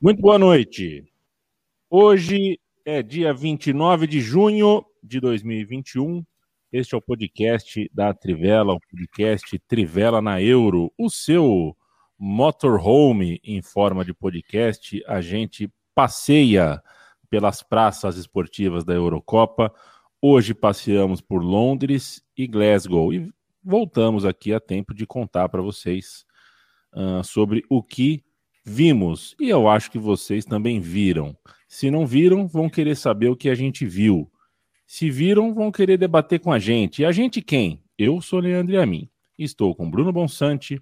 Muito boa noite. Hoje é dia 29 de junho de 2021. Este é o podcast da Trivela, o podcast Trivela na Euro, o seu motorhome em forma de podcast. A gente passeia pelas praças esportivas da Eurocopa. Hoje passeamos por Londres e Glasgow e voltamos aqui a tempo de contar para vocês uh, sobre o que vimos. E eu acho que vocês também viram. Se não viram, vão querer saber o que a gente viu. Se viram, vão querer debater com a gente. E a gente quem? Eu sou Leandro Amin. Estou com Bruno Bonsante,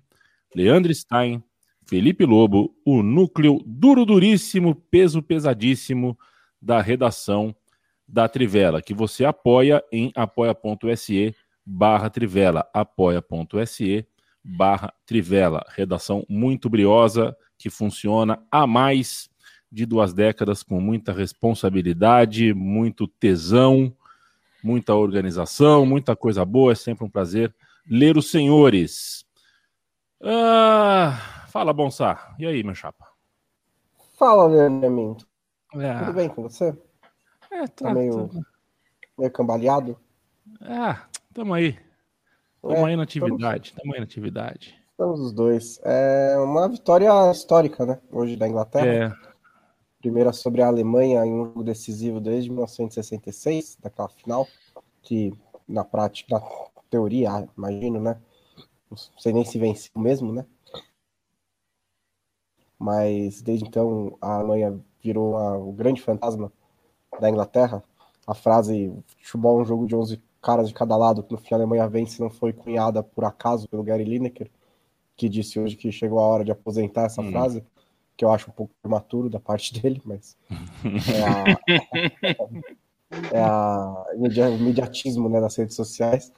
Leandro Stein, Felipe Lobo, o núcleo duro, duríssimo, peso pesadíssimo da redação da Trivela, que você apoia em apoia.se barra Trivela, apoia.se barra Trivela. Redação muito briosa, que funciona há mais de duas décadas, com muita responsabilidade, muito tesão, muita organização, muita coisa boa. É sempre um prazer ler os senhores. Ah, fala, Bonsá. E aí, meu chapa? Fala, Leandro. É. Tudo bem com você? É, tá, tá meio, tá... meio cambaleado? Ah, tamo aí. Tamo é, aí na atividade, estamos... tamo aí na atividade. Estamos os dois. É uma vitória histórica, né? Hoje da Inglaterra. É. Primeira sobre a Alemanha em um jogo decisivo desde 1966, daquela final, que na prática, na teoria, imagino, né? Não sei nem se venceu mesmo, né? Mas desde então a Alemanha virou o grande fantasma da Inglaterra. A frase futebol é um jogo de 11 caras de cada lado, que no fim a Alemanha vence, não foi cunhada por acaso pelo Gary Lineker que disse hoje que chegou a hora de aposentar essa hum. frase, que eu acho um pouco prematuro da parte dele, mas é, a, é a imediatismo né, das redes sociais.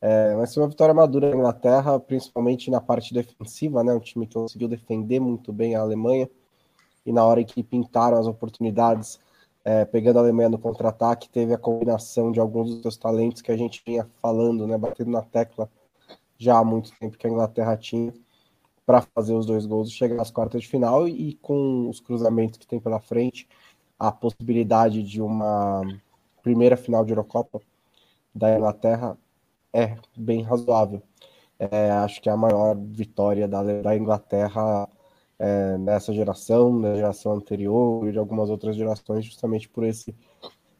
É, mas foi uma vitória madura na Inglaterra, principalmente na parte defensiva, né? Um time que conseguiu defender muito bem a Alemanha. E na hora que pintaram as oportunidades, é, pegando a Alemanha no contra-ataque, teve a combinação de alguns dos seus talentos que a gente vinha falando, né? Batendo na tecla já há muito tempo que a Inglaterra tinha para fazer os dois gols e chegar às quartas de final e com os cruzamentos que tem pela frente, a possibilidade de uma primeira final de Eurocopa da Inglaterra é bem razoável. É, acho que é a maior vitória da, da Inglaterra é, nessa geração, na geração anterior e de algumas outras gerações, justamente por esse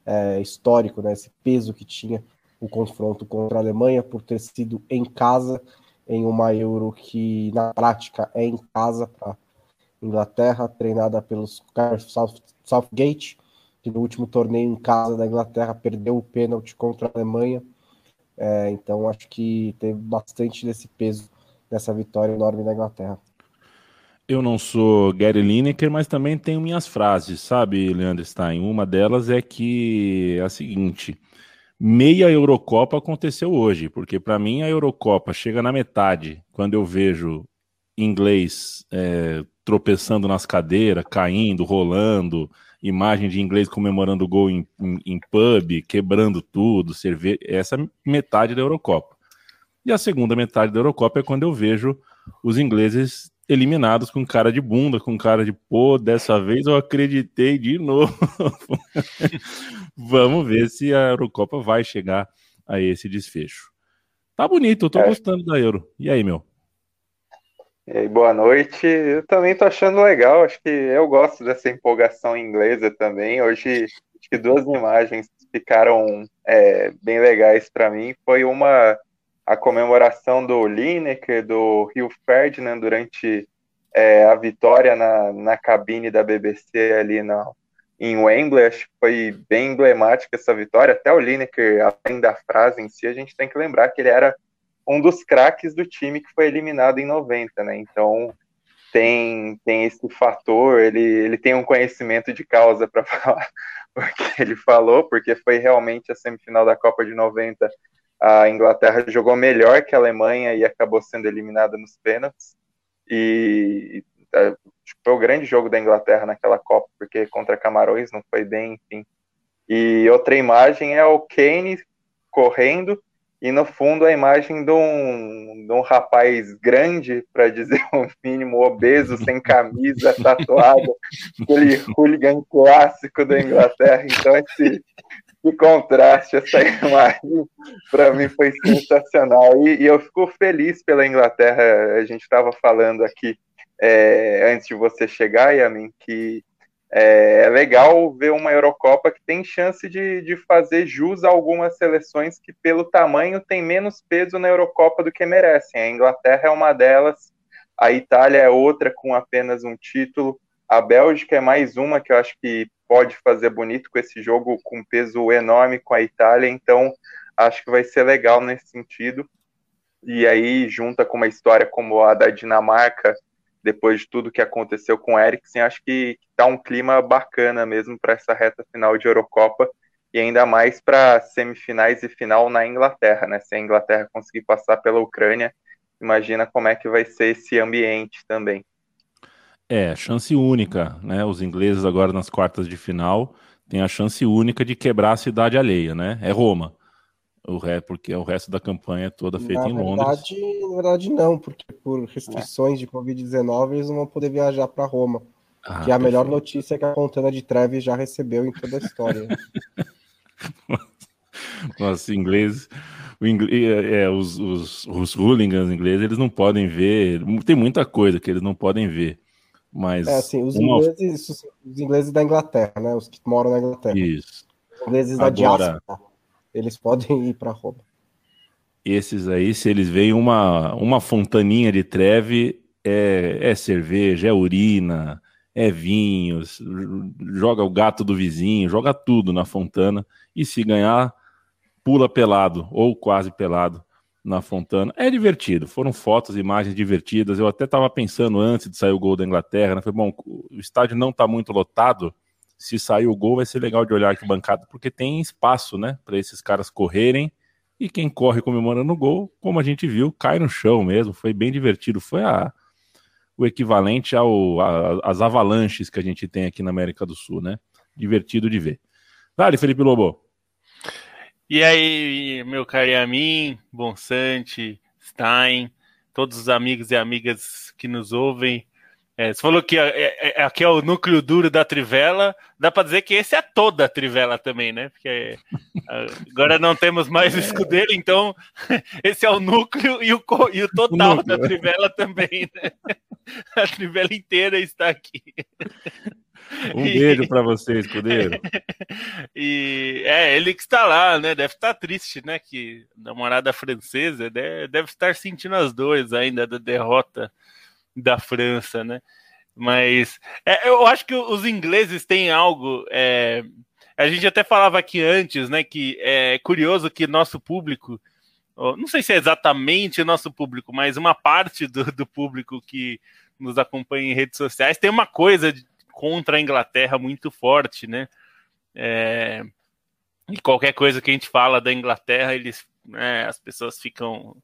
é, histórico, né, esse peso que tinha o confronto contra a Alemanha, por ter sido em casa, em uma Euro que na prática é em casa para Inglaterra, treinada pelos South, Southgate, que no último torneio em casa da Inglaterra perdeu o pênalti contra a Alemanha. É, então acho que teve bastante desse peso nessa vitória enorme da Inglaterra. Eu não sou Gary Lineker, mas também tenho minhas frases, sabe, Leandro Stein? Uma delas é que é a seguinte: meia Eurocopa aconteceu hoje, porque para mim a Eurocopa chega na metade, quando eu vejo inglês é, tropeçando nas cadeiras, caindo, rolando, imagem de inglês comemorando gol em, em, em pub, quebrando tudo, cerveja, essa é metade da Eurocopa. E a segunda metade da Eurocopa é quando eu vejo os ingleses eliminados com cara de bunda, com cara de pô, dessa vez eu acreditei de novo. Vamos ver se a Eurocopa vai chegar a esse desfecho. Tá bonito, eu tô é. gostando da Euro. E aí, meu? E aí, boa noite. Eu também tô achando legal, acho que eu gosto dessa empolgação inglesa também. Hoje, acho que duas imagens ficaram é, bem legais para mim. Foi uma a comemoração do Lineker, do Rio Ferdinand durante é, a vitória na, na cabine da BBC ali na, em Wembley, acho que foi bem emblemática essa vitória, até o Lineker, além da frase em si, a gente tem que lembrar que ele era um dos craques do time que foi eliminado em 90, né, então tem, tem esse fator, ele, ele tem um conhecimento de causa para falar o que ele falou, porque foi realmente a semifinal da Copa de 90 a Inglaterra jogou melhor que a Alemanha e acabou sendo eliminada nos pênaltis. E é, foi o grande jogo da Inglaterra naquela Copa, porque contra Camarões não foi bem, enfim. E outra imagem é o Kane correndo e no fundo a imagem de um, de um rapaz grande, para dizer o mínimo, obeso, sem camisa, tatuado, aquele hooligan clássico da Inglaterra. Então, esse, esse contraste, essa imagem, para mim foi sensacional. E, e, eu fico feliz pela Inglaterra. A gente estava falando aqui é, antes de você chegar, Yamin, que é, é, legal ver uma Eurocopa que tem chance de, de fazer jus a algumas seleções que, pelo tamanho, tem menos peso na Eurocopa do que merecem. A Inglaterra é uma delas, a Itália é outra com apenas um título, a Bélgica é mais uma que eu acho que pode fazer bonito com esse jogo com peso enorme com a Itália, então acho que vai ser legal nesse sentido. E aí, junta com uma história como a da Dinamarca, depois de tudo que aconteceu com o Eriksen, acho que está um clima bacana mesmo para essa reta final de Eurocopa e ainda mais para semifinais e final na Inglaterra, né? Se a Inglaterra conseguir passar pela Ucrânia, imagina como é que vai ser esse ambiente também. É, chance única, né? Os ingleses agora nas quartas de final têm a chance única de quebrar a cidade alheia, né? É Roma. O ré, porque o resto da campanha é toda feita na em verdade, Londres. Na verdade, não, porque por restrições é. de Covid-19 eles não vão poder viajar para Roma. Ah, que é a melhor notícia que a Fontana de Treves já recebeu em toda a história. Nossa, ingleses. É, é, os, os, os hooligans ingleses, eles não podem ver. Tem muita coisa que eles não podem ver. Mas. É assim, os, uma... ingleses, os ingleses da Inglaterra, né? Os que moram na Inglaterra. Isso. Os ingleses da Agora... diáspora eles podem ir para Roma. Esses aí, se eles veem uma, uma fontaninha de treve, é, é cerveja, é urina, é vinhos, joga o gato do vizinho, joga tudo na fontana e se ganhar, pula pelado ou quase pelado na fontana. É divertido, foram fotos, imagens divertidas. Eu até estava pensando antes de sair o gol da Inglaterra, né? Falei, bom, o estádio não está muito lotado, se sair o gol, vai ser legal de olhar aqui bancada, porque tem espaço, né, para esses caras correrem. E quem corre comemorando o gol, como a gente viu, cai no chão mesmo. Foi bem divertido. Foi a, o equivalente ao, a, às avalanches que a gente tem aqui na América do Sul, né? Divertido de ver. Vale, Felipe Lobo. E aí, meu caro Yamin, Bonsante, Stein, todos os amigos e amigas que nos ouvem. É, você falou que é, é, é, aqui é o núcleo duro da Trivela, dá para dizer que esse é toda a Trivela também, né? Porque agora não temos mais o escudeiro, então esse é o núcleo e o, e o total o da Trivela também, né? A Trivela inteira está aqui. Um beijo para você, escudeiro. E é, ele que está lá, né? Deve estar triste, né? Que namorada francesa deve, deve estar sentindo as dores ainda da derrota da França, né? Mas é, eu acho que os ingleses têm algo. É, a gente até falava aqui antes, né? Que é curioso que nosso público, não sei se é exatamente nosso público, mas uma parte do, do público que nos acompanha em redes sociais tem uma coisa contra a Inglaterra muito forte, né? É, e qualquer coisa que a gente fala da Inglaterra, eles, né, as pessoas ficam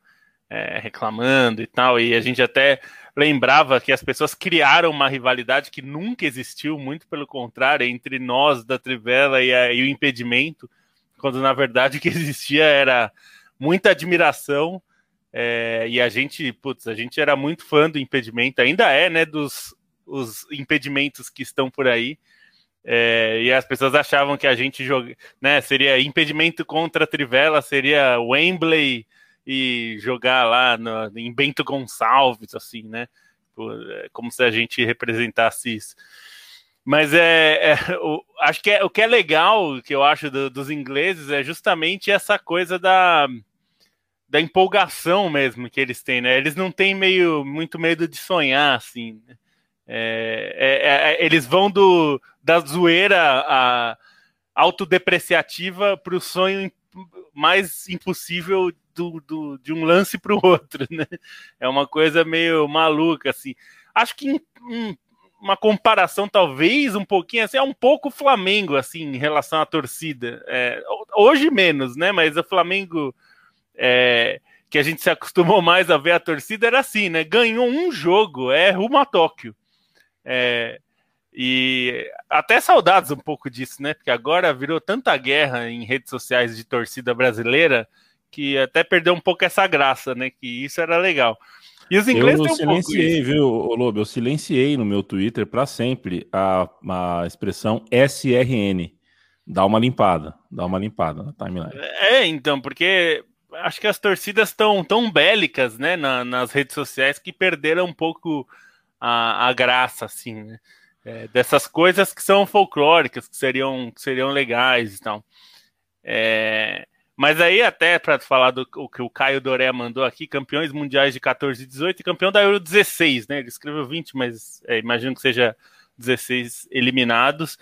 é, reclamando e tal, e a gente até lembrava que as pessoas criaram uma rivalidade que nunca existiu, muito pelo contrário, entre nós da Trivela e, a, e o impedimento, quando na verdade o que existia era muita admiração, é, e a gente, putz, a gente era muito fã do impedimento, ainda é, né, dos os impedimentos que estão por aí, é, e as pessoas achavam que a gente joga, né, seria impedimento contra a Trivela, seria Wembley e jogar lá no, em Bento Gonçalves, assim, né? É como se a gente representasse isso. Mas é, é o, acho que é, o que é legal, que eu acho do, dos ingleses, é justamente essa coisa da, da empolgação mesmo que eles têm, né? Eles não têm meio muito medo de sonhar, assim. Né? É, é, é, eles vão do da zoeira a autodepreciativa para o sonho mais impossível do, do, de um lance para o outro, né? É uma coisa meio maluca, assim. Acho que um, uma comparação, talvez, um pouquinho assim, é um pouco Flamengo, assim, em relação à torcida. É, hoje menos, né? Mas o Flamengo, é, que a gente se acostumou mais a ver a torcida, era assim, né? Ganhou um jogo, é rumo a Tóquio. É, e até saudades um pouco disso, né? Porque agora virou tanta guerra em redes sociais de torcida brasileira que até perdeu um pouco essa graça, né? Que isso era legal. E os ingleses eu um silenciei, viu, Lobo? Eu silenciei no meu Twitter para sempre a, a expressão SRN. Dá uma limpada, dá uma limpada na timeline. É, então, porque acho que as torcidas estão tão bélicas, né, na, nas redes sociais que perderam um pouco a, a graça, assim, né? É, dessas coisas que são folclóricas, que seriam, que seriam legais e tal. É, mas aí, até para falar do o que o Caio Doré mandou aqui, campeões mundiais de 14 e 18 e campeão da Euro 16, né? Ele escreveu 20, mas é, imagino que seja 16 eliminados.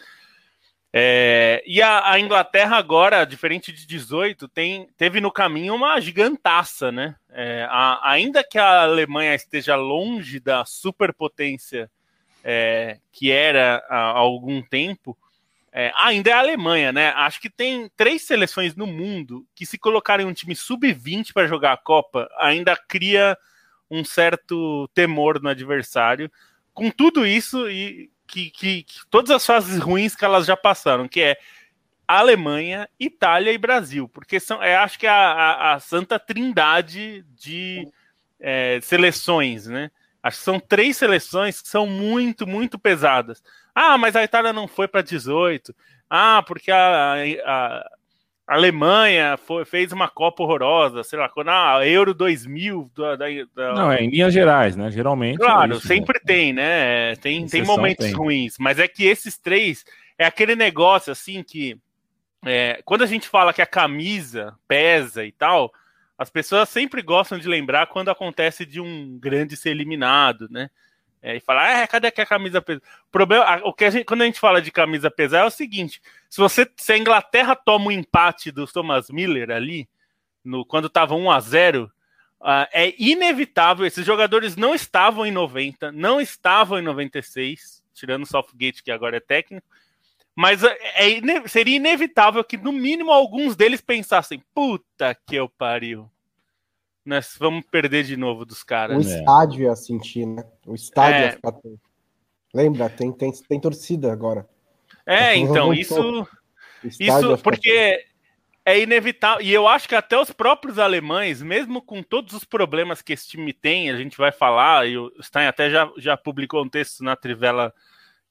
É, e a, a, Inglaterra agora, diferente de 18, tem, teve no caminho uma gigantaça, né? É, a, ainda que a Alemanha esteja longe da superpotência é, que era há algum tempo, é, ainda é a Alemanha, né? Acho que tem três seleções no mundo que, se colocarem um time sub-20 para jogar a Copa, ainda cria um certo temor no adversário. Com tudo isso, e que, que, que, todas as fases ruins que elas já passaram, que é Alemanha, Itália e Brasil, porque são, é, acho que é a, a, a santa trindade de é, seleções, né? Acho que são três seleções que são muito, muito pesadas. Ah, mas a Itália não foi para 18. Ah, porque a, a, a Alemanha foi, fez uma Copa horrorosa, sei lá, quando a ah, Euro 2000. Da, da, da... Não, é em linhas gerais, né? Geralmente. Claro, é isso, sempre né? tem, né? Tem, tem momentos tem. ruins, mas é que esses três é aquele negócio assim que é, quando a gente fala que a camisa pesa e tal, as pessoas sempre gostam de lembrar quando acontece de um grande ser eliminado, né? É, e falar, ah, cadê que a camisa pesa? Problema, o que a gente, quando a gente fala de camisa pesada é o seguinte: se você, se a Inglaterra toma o um empate do Thomas Miller ali, no, quando estava 1 a 0 uh, ah, é inevitável. Esses jogadores não estavam em 90, não estavam em 96, tirando o Southgate, que agora é técnico, mas é, é, seria inevitável que, no mínimo, alguns deles pensassem: puta que eu pariu nós vamos perder de novo dos caras. O né? estádio ia sentir, né? O estádio é... ia ficar. Lembra? Tem, tem, tem torcida agora. É, então, isso. Isso porque é inevitável. E eu acho que até os próprios alemães, mesmo com todos os problemas que esse time tem, a gente vai falar, e o Stein até já, já publicou um texto na Trivela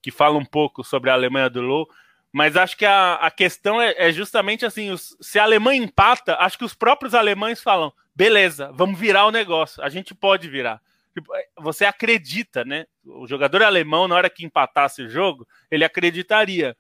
que fala um pouco sobre a Alemanha do Low. Mas acho que a, a questão é, é justamente assim: os, se a Alemanha empata, acho que os próprios alemães falam: beleza, vamos virar o negócio. A gente pode virar. Tipo, é, você acredita, né? O jogador alemão, na hora que empatasse o jogo, ele acreditaria.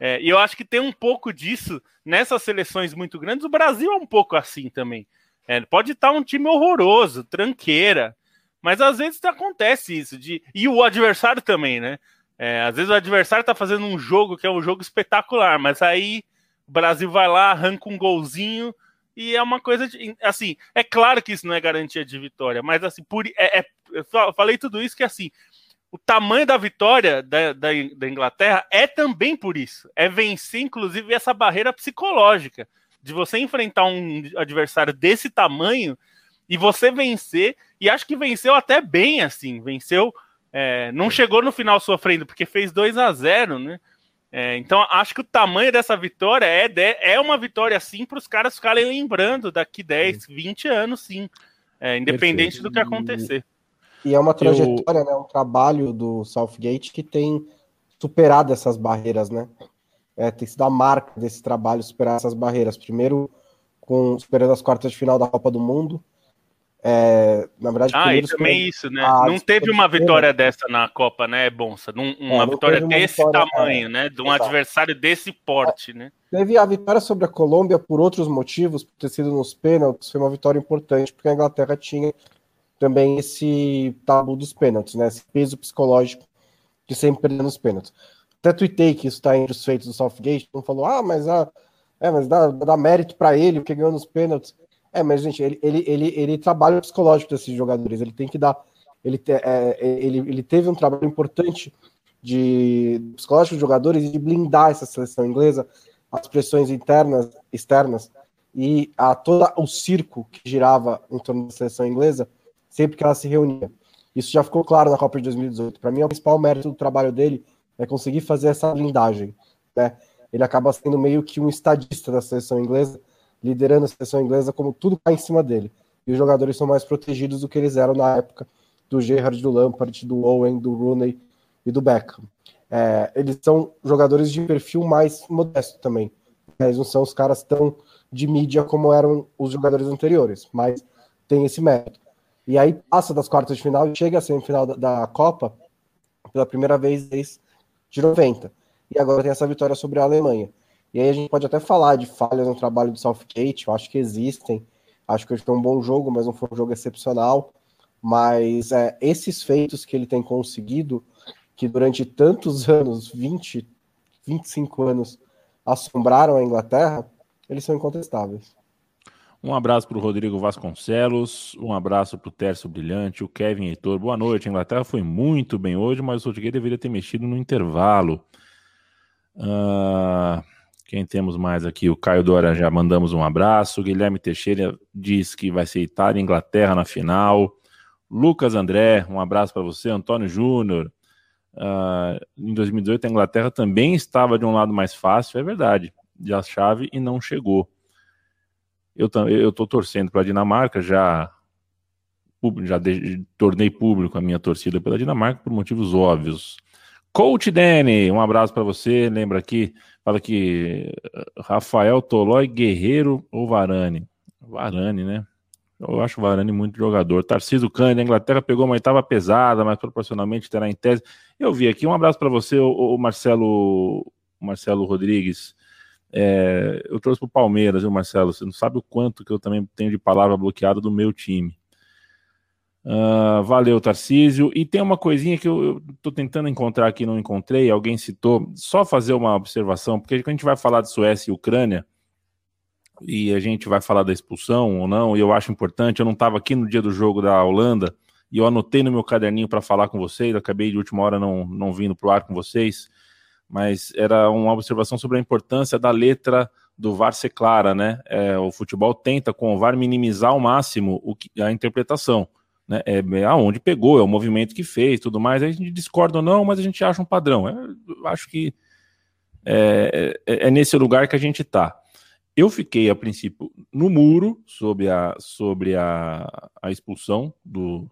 É, e eu acho que tem um pouco disso nessas seleções muito grandes. O Brasil é um pouco assim também. É, pode estar um time horroroso, tranqueira, mas às vezes acontece isso. De... E o adversário também, né? É, às vezes o adversário está fazendo um jogo que é um jogo espetacular, mas aí o Brasil vai lá, arranca um golzinho e é uma coisa de, assim, é claro que isso não é garantia de vitória, mas assim, por, é, é, eu falei tudo isso que assim, o tamanho da vitória da, da, da, Inglaterra é também por isso, é vencer inclusive essa barreira psicológica de você enfrentar um adversário desse tamanho e você vencer, e acho que venceu até bem assim, venceu, é, não chegou no final sofrendo porque fez 2 a 0 né? É, então, acho que o tamanho dessa vitória é, de, é uma vitória, sim, para os caras ficarem lembrando daqui 10, 20 anos, sim. É, independente Perfeito. do que acontecer. E é uma trajetória, Eu... né, um trabalho do Southgate que tem superado essas barreiras, né? É, tem sido a marca desse trabalho superar essas barreiras. Primeiro, com superando as quartas de final da Copa do Mundo, é, na verdade, ah, e também isso, né? não teve uma vitória dessa na Copa, né, Bonsa? Num, uma é, vitória uma desse vitória, tamanho, é, né? De um exato. adversário desse porte, né? Teve a vitória sobre a Colômbia por outros motivos, por ter sido nos pênaltis, foi uma vitória importante, porque a Inglaterra tinha também esse tabu dos pênaltis, né? Esse peso psicológico de sempre perder nos pênaltis. Até tuitei que isso está entre os feitos do Southgate, não falou, ah, mas, ah, é, mas dá, dá mérito para ele, porque ganhou nos pênaltis. É, mas, gente, ele, ele, ele, ele trabalha psicológico desses jogadores. Ele tem que dar. Ele, te, é, ele, ele teve um trabalho importante de psicológico dos jogadores e de blindar essa seleção inglesa, as pressões internas, externas e a todo o circo que girava em torno da seleção inglesa sempre que ela se reunia. Isso já ficou claro na Copa de 2018. Para mim, o principal mérito do trabalho dele é conseguir fazer essa blindagem. Né? Ele acaba sendo meio que um estadista da seleção inglesa liderando a seleção inglesa, como tudo cai em cima dele. E os jogadores são mais protegidos do que eles eram na época do Gerrard, do Lampard, do Owen, do Rooney e do Beckham. É, eles são jogadores de perfil mais modesto também. Eles não são os caras tão de mídia como eram os jogadores anteriores, mas tem esse mérito. E aí passa das quartas de final e chega a semifinal da, da Copa pela primeira vez desde de 90. E agora tem essa vitória sobre a Alemanha. E aí a gente pode até falar de falhas no trabalho do Southgate, eu acho que existem. Acho que hoje foi um bom jogo, mas não foi um jogo excepcional. Mas é, esses feitos que ele tem conseguido, que durante tantos anos, 20, 25 anos, assombraram a Inglaterra, eles são incontestáveis. Um abraço para o Rodrigo Vasconcelos, um abraço para o Tércio Brilhante, o Kevin Heitor. Boa noite. A Inglaterra foi muito bem hoje, mas o Rodrigues deveria ter mexido no intervalo. Uh, quem temos mais aqui? O Caio Dora já mandamos um abraço. O Guilherme Teixeira diz que vai ser Itália e Inglaterra na final. Lucas André, um abraço para você. Antônio Júnior. Uh, em 2018 a Inglaterra também estava de um lado mais fácil, é verdade, de a chave e não chegou. Eu estou torcendo para a Dinamarca, já, já de, tornei público a minha torcida pela Dinamarca por motivos óbvios. Coach Danny, um abraço para você. Lembra aqui, fala que eh, Rafael Tolói, Guerreiro ou Varane? Varane, né? Eu acho o Varane muito jogador. Tarcísio Cândido, a Inglaterra pegou uma oitava pesada, mas proporcionalmente terá em tese. Eu vi aqui, um abraço para você, o, o Marcelo, Marcelo Rodrigues. É, eu trouxe para o Palmeiras, viu, Marcelo? Você não sabe o quanto que eu também tenho de palavra bloqueada do meu time. Uh, valeu, Tarcísio. E tem uma coisinha que eu estou tentando encontrar aqui, não encontrei. Alguém citou. Só fazer uma observação, porque quando a gente vai falar de Suécia e Ucrânia, e a gente vai falar da expulsão ou não, e eu acho importante. Eu não estava aqui no dia do jogo da Holanda, e eu anotei no meu caderninho para falar com vocês. Acabei de última hora não, não vindo para o ar com vocês mas era uma observação sobre a importância da letra do VAR ser clara, né? É, o futebol tenta com o VAR minimizar ao máximo o que, a interpretação, né? É, é aonde pegou, é o movimento que fez, tudo mais. Aí a gente discorda ou não, mas a gente acha um padrão. É, acho que é, é, é nesse lugar que a gente está. Eu fiquei, a princípio, no muro sobre a, sobre a, a expulsão do,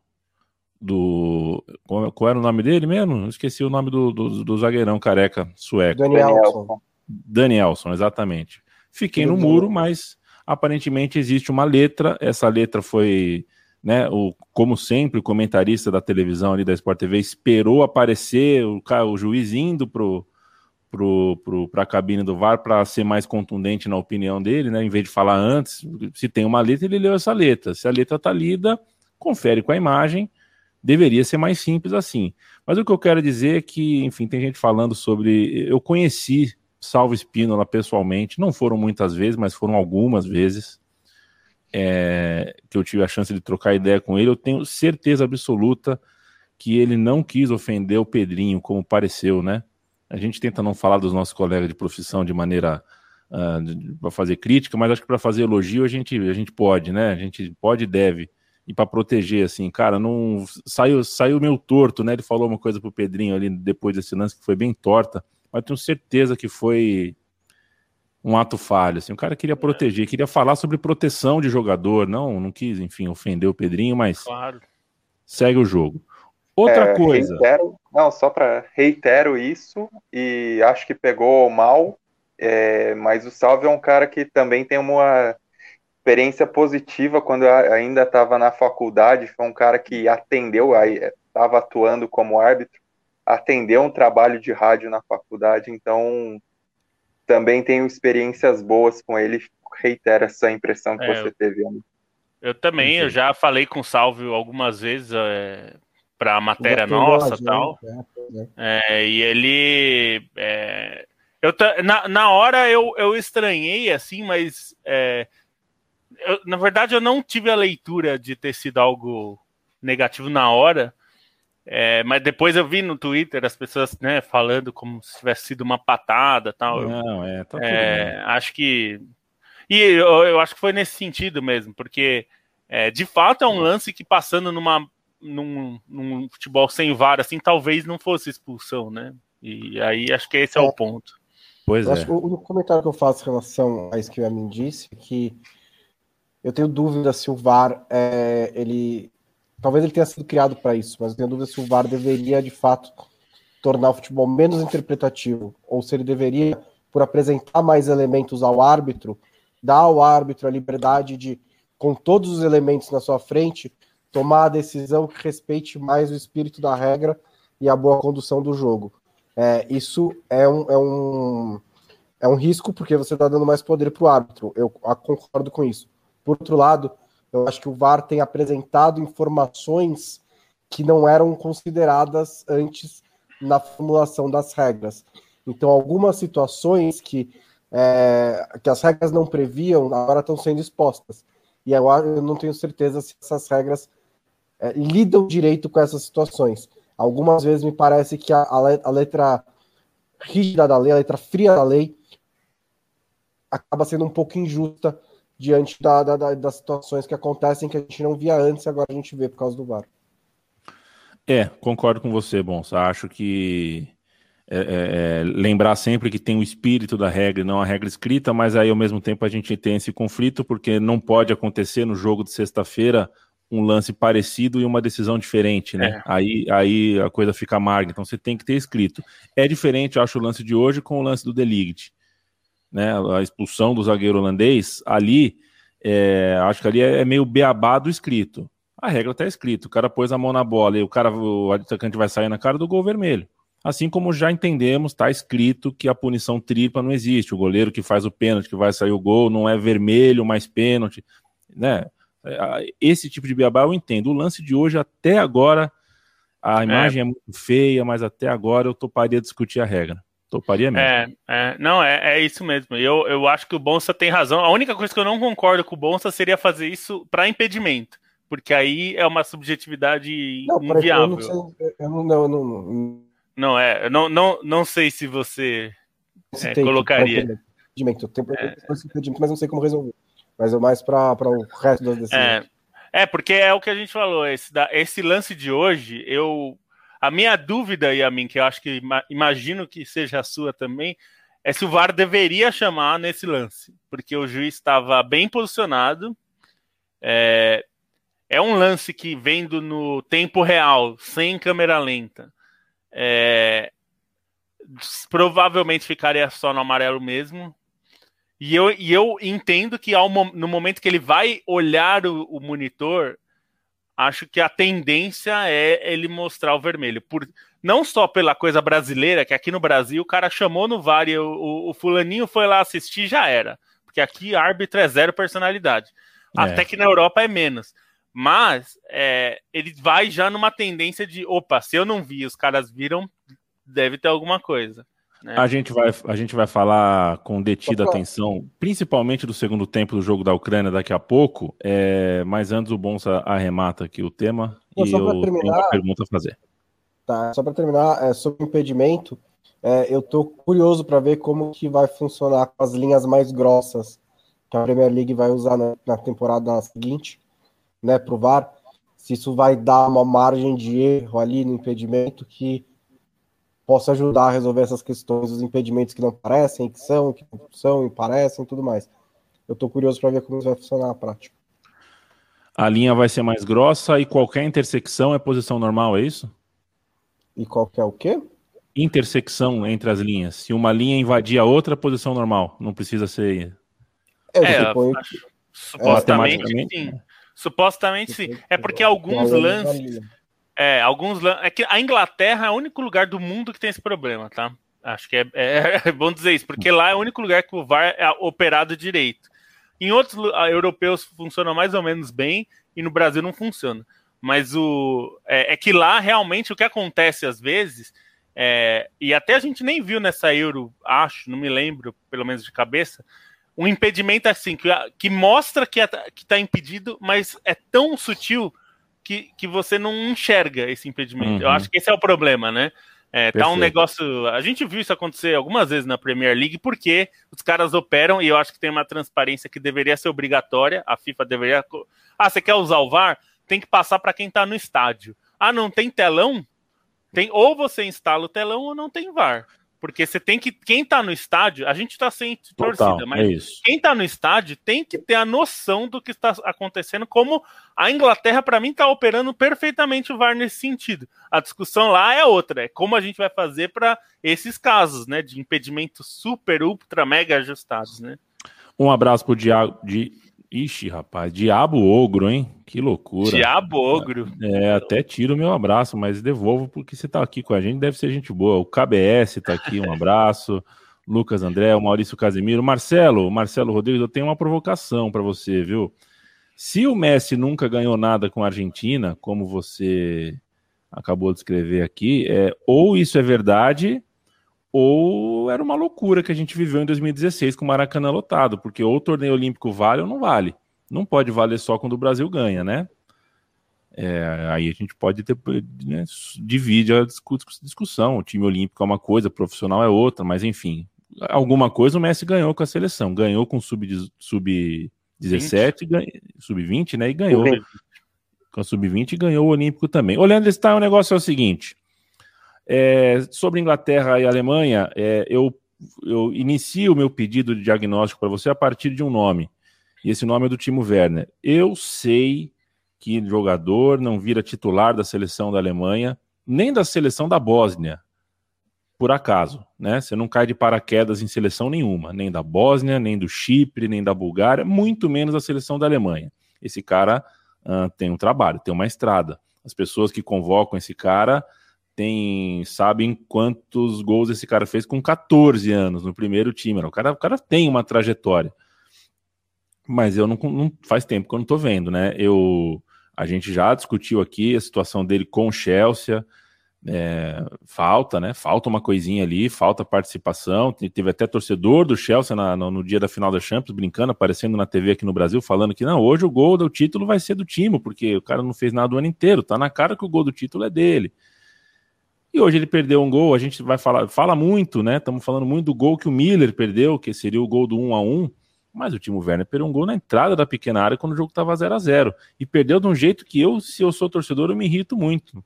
do. Qual, qual, era o nome dele mesmo? Esqueci o nome do, do, do zagueirão careca sueco. Danielson. Danielson, exatamente. Fiquei no muro, mas aparentemente existe uma letra. Essa letra foi, né, o, como sempre, o comentarista da televisão ali da Sport TV esperou aparecer o, o juiz indo pro pro, pro, para a cabine do VAR para ser mais contundente na opinião dele, né? Em vez de falar antes, se tem uma letra, ele leu essa letra. Se a letra está lida, confere com a imagem Deveria ser mais simples assim. Mas o que eu quero dizer é que, enfim, tem gente falando sobre. Eu conheci Salvo Espínola pessoalmente, não foram muitas vezes, mas foram algumas vezes é, que eu tive a chance de trocar ideia com ele. Eu tenho certeza absoluta que ele não quis ofender o Pedrinho, como pareceu, né? A gente tenta não falar dos nossos colegas de profissão de maneira uh, ah, para fazer crítica, mas acho que para fazer elogio a gente, a gente pode, né? A gente pode e deve e para proteger, assim, cara, não saiu, saiu meio torto, né? Ele falou uma coisa pro Pedrinho ali depois desse lance que foi bem torta, mas tenho certeza que foi um ato falho, assim. O cara queria proteger, queria falar sobre proteção de jogador, não, não quis, enfim, ofender o Pedrinho, mas claro. segue o jogo. Outra é, coisa. Reitero, não, só para reitero isso e acho que pegou mal, é, mas o Salve é um cara que também tem uma experiência positiva quando eu ainda estava na faculdade. Foi um cara que atendeu, estava atuando como árbitro, atendeu um trabalho de rádio na faculdade, então também tenho experiências boas com ele. Reitero essa impressão que é, você teve. Né? Eu também, eu já falei com o Salvio algumas vezes é, para a matéria nossa e tal. É, é. é, e ele. É, eu, na, na hora eu, eu estranhei, assim, mas é, eu, na verdade, eu não tive a leitura de ter sido algo negativo na hora, é, mas depois eu vi no Twitter as pessoas né, falando como se tivesse sido uma patada tal. Não, é, tá é Acho que. E eu, eu, acho que foi nesse sentido mesmo, porque é, de fato é um lance que passando numa, num, num futebol sem VAR, assim, talvez não fosse expulsão, né? E aí acho que esse é, é o ponto. Pois eu é. o único comentário que eu faço em relação a isso que o Amin disse é que eu tenho dúvida se o VAR é, ele talvez ele tenha sido criado para isso, mas eu tenho dúvida se o VAR deveria de fato tornar o futebol menos interpretativo ou se ele deveria, por apresentar mais elementos ao árbitro, dar ao árbitro a liberdade de, com todos os elementos na sua frente, tomar a decisão que respeite mais o espírito da regra e a boa condução do jogo. É, isso é um, é, um, é um risco porque você está dando mais poder para o árbitro. Eu concordo com isso. Por outro lado, eu acho que o VAR tem apresentado informações que não eram consideradas antes na formulação das regras. Então, algumas situações que, é, que as regras não previam agora estão sendo expostas. E agora eu não tenho certeza se essas regras é, lidam direito com essas situações. Algumas vezes me parece que a, a letra rígida da lei, a letra fria da lei, acaba sendo um pouco injusta diante da, da, das situações que acontecem que a gente não via antes e agora a gente vê por causa do VAR. É, concordo com você, Bonsa. Acho que é, é, é, lembrar sempre que tem o espírito da regra, não a regra escrita, mas aí ao mesmo tempo a gente tem esse conflito, porque não pode acontecer no jogo de sexta-feira um lance parecido e uma decisão diferente, né? É. Aí, aí a coisa fica amarga. Então você tem que ter escrito. É diferente, eu acho, o lance de hoje com o lance do Delict. Né? A expulsão do zagueiro holandês, ali, é, acho que ali é, é meio beabá do escrito. A regra está escrita. O cara pôs a mão na bola e o cara, o atacante vai sair na cara do gol vermelho. Assim como já entendemos, está escrito que a punição tripla não existe. O goleiro que faz o pênalti, que vai sair o gol, não é vermelho mais pênalti, né? É, esse tipo de beabá eu entendo. O lance de hoje, até agora, a imagem é, é muito feia, mas até agora eu toparia discutir a regra. Toparia mesmo. É, é não, é, é isso mesmo. Eu, eu acho que o Bonsa tem razão. A única coisa que eu não concordo com o Bonsa seria fazer isso para impedimento. Porque aí é uma subjetividade não, inviável. Eu não, sei, eu não, não, não, não, é. Não, não, não sei se você é, colocaria. Impedimento. Eu tenho é. impedimento, mas não sei como resolver mas é mais para o resto das decisões. É, é, porque é o que a gente falou, esse, da, esse lance de hoje, eu. A minha dúvida, a mim, que eu acho que imagino que seja a sua também, é se o VAR deveria chamar nesse lance, porque o juiz estava bem posicionado. É, é um lance que vendo no tempo real, sem câmera lenta, é, provavelmente ficaria só no amarelo mesmo. E eu, e eu entendo que ao, no momento que ele vai olhar o, o, monitor, acho que a tendência é ele mostrar o vermelho. Por, não só pela coisa brasileira, que aqui no Brasil o cara chamou no VAR e o, o, o fulaninho foi lá assistir já era. Porque aqui árbitro é zero personalidade. É. Até que na Europa é menos. Mas é, ele vai já numa tendência de, opa, se eu não vi, os caras viram, deve ter alguma coisa. Né? A, gente vai, a gente vai falar com detida atenção, principalmente do segundo tempo do jogo da Ucrânia daqui a pouco, é, mas antes o Bonsa arremata aqui o tema Pô, e eu terminar, tenho uma pergunta a fazer. Tá, só para terminar, é, sobre o impedimento, é, eu estou curioso para ver como que vai funcionar com as linhas mais grossas que a Premier League vai usar na, na temporada seguinte, né, para o VAR, se isso vai dar uma margem de erro ali no impedimento que possa ajudar a resolver essas questões, os impedimentos que não parecem, que são, que não são e parecem, tudo mais. Eu estou curioso para ver como isso vai funcionar na prática. A linha vai ser mais grossa e qualquer intersecção é posição normal, é isso? E qualquer o quê? Intersecção entre as linhas. Se uma linha invadir a outra, posição normal. Não precisa ser. É, é supostamente sim. Supostamente sim. É porque alguns lances é, alguns. É que a Inglaterra é o único lugar do mundo que tem esse problema, tá? Acho que é, é, é bom dizer isso, porque lá é o único lugar que o VAR é operado direito. Em outros europeus funciona mais ou menos bem e no Brasil não funciona. Mas o é, é que lá realmente o que acontece às vezes é, e até a gente nem viu nessa Euro, acho, não me lembro, pelo menos de cabeça, um impedimento assim que, que mostra que está impedido, mas é tão sutil que, que você não enxerga esse impedimento. Uhum. Eu acho que esse é o problema, né? É, tá um negócio. A gente viu isso acontecer algumas vezes na Premier League, porque os caras operam e eu acho que tem uma transparência que deveria ser obrigatória. A FIFA deveria. Ah, você quer usar o VAR? Tem que passar para quem tá no estádio. Ah, não tem telão? Tem ou você instala o telão ou não tem VAR. Porque você tem que. Quem tá no estádio, a gente tá sem Total, torcida, mas é isso. quem tá no estádio tem que ter a noção do que está acontecendo, como a Inglaterra, para mim, tá operando perfeitamente o VAR nesse sentido. A discussão lá é outra, é como a gente vai fazer para esses casos, né? De impedimentos super, ultra, mega ajustados, né? Um abraço pro Diago. De... Ixi, rapaz, Diabo Ogro, hein? Que loucura. Diabo Ogro. É, até tiro o meu abraço, mas devolvo porque você tá aqui com a gente, deve ser gente boa. O KBS tá aqui, um abraço. Lucas André, o Maurício Casimiro. Marcelo, Marcelo Rodrigues, eu tenho uma provocação para você, viu? Se o Messi nunca ganhou nada com a Argentina, como você acabou de escrever aqui, é, ou isso é verdade, ou era uma loucura que a gente viveu em 2016 com o Maracanã lotado, porque ou o torneio olímpico vale ou não vale. Não pode valer só quando o Brasil ganha, né? É, aí a gente pode ter, né, divide a discussão. O time olímpico é uma coisa, profissional é outra, mas enfim, alguma coisa o Messi ganhou com a seleção. Ganhou com sub-17, sub sub-20, né? E ganhou com a sub-20 e ganhou o Olímpico também. Olhando esse time, o negócio é o seguinte: é, sobre Inglaterra e Alemanha, é, eu, eu inicio o meu pedido de diagnóstico para você a partir de um nome. E esse nome é do Timo Werner. Eu sei que jogador não vira titular da seleção da Alemanha, nem da seleção da Bósnia, por acaso, né? Você não cai de paraquedas em seleção nenhuma, nem da Bósnia, nem do Chipre, nem da Bulgária, muito menos a seleção da Alemanha. Esse cara uh, tem um trabalho, tem uma estrada. As pessoas que convocam esse cara tem, sabem quantos gols esse cara fez com 14 anos no primeiro time. O cara, o cara tem uma trajetória. Mas eu não, não faz tempo que eu não tô vendo, né? Eu a gente já discutiu aqui a situação dele com o Chelsea. É, falta, né? Falta uma coisinha ali, falta participação. Teve até torcedor do Chelsea na, no, no, dia da final da Champions, brincando, aparecendo na TV aqui no Brasil, falando que não, hoje o gol do título vai ser do time, porque o cara não fez nada o ano inteiro. Tá na cara que o gol do título é dele. E hoje ele perdeu um gol, a gente vai falar, fala muito, né? Estamos falando muito do gol que o Miller perdeu, que seria o gol do 1 a 1 mas o Timo Werner perdeu um gol na entrada da pequena área quando o jogo estava 0 a 0 E perdeu de um jeito que eu, se eu sou torcedor, eu me irrito muito.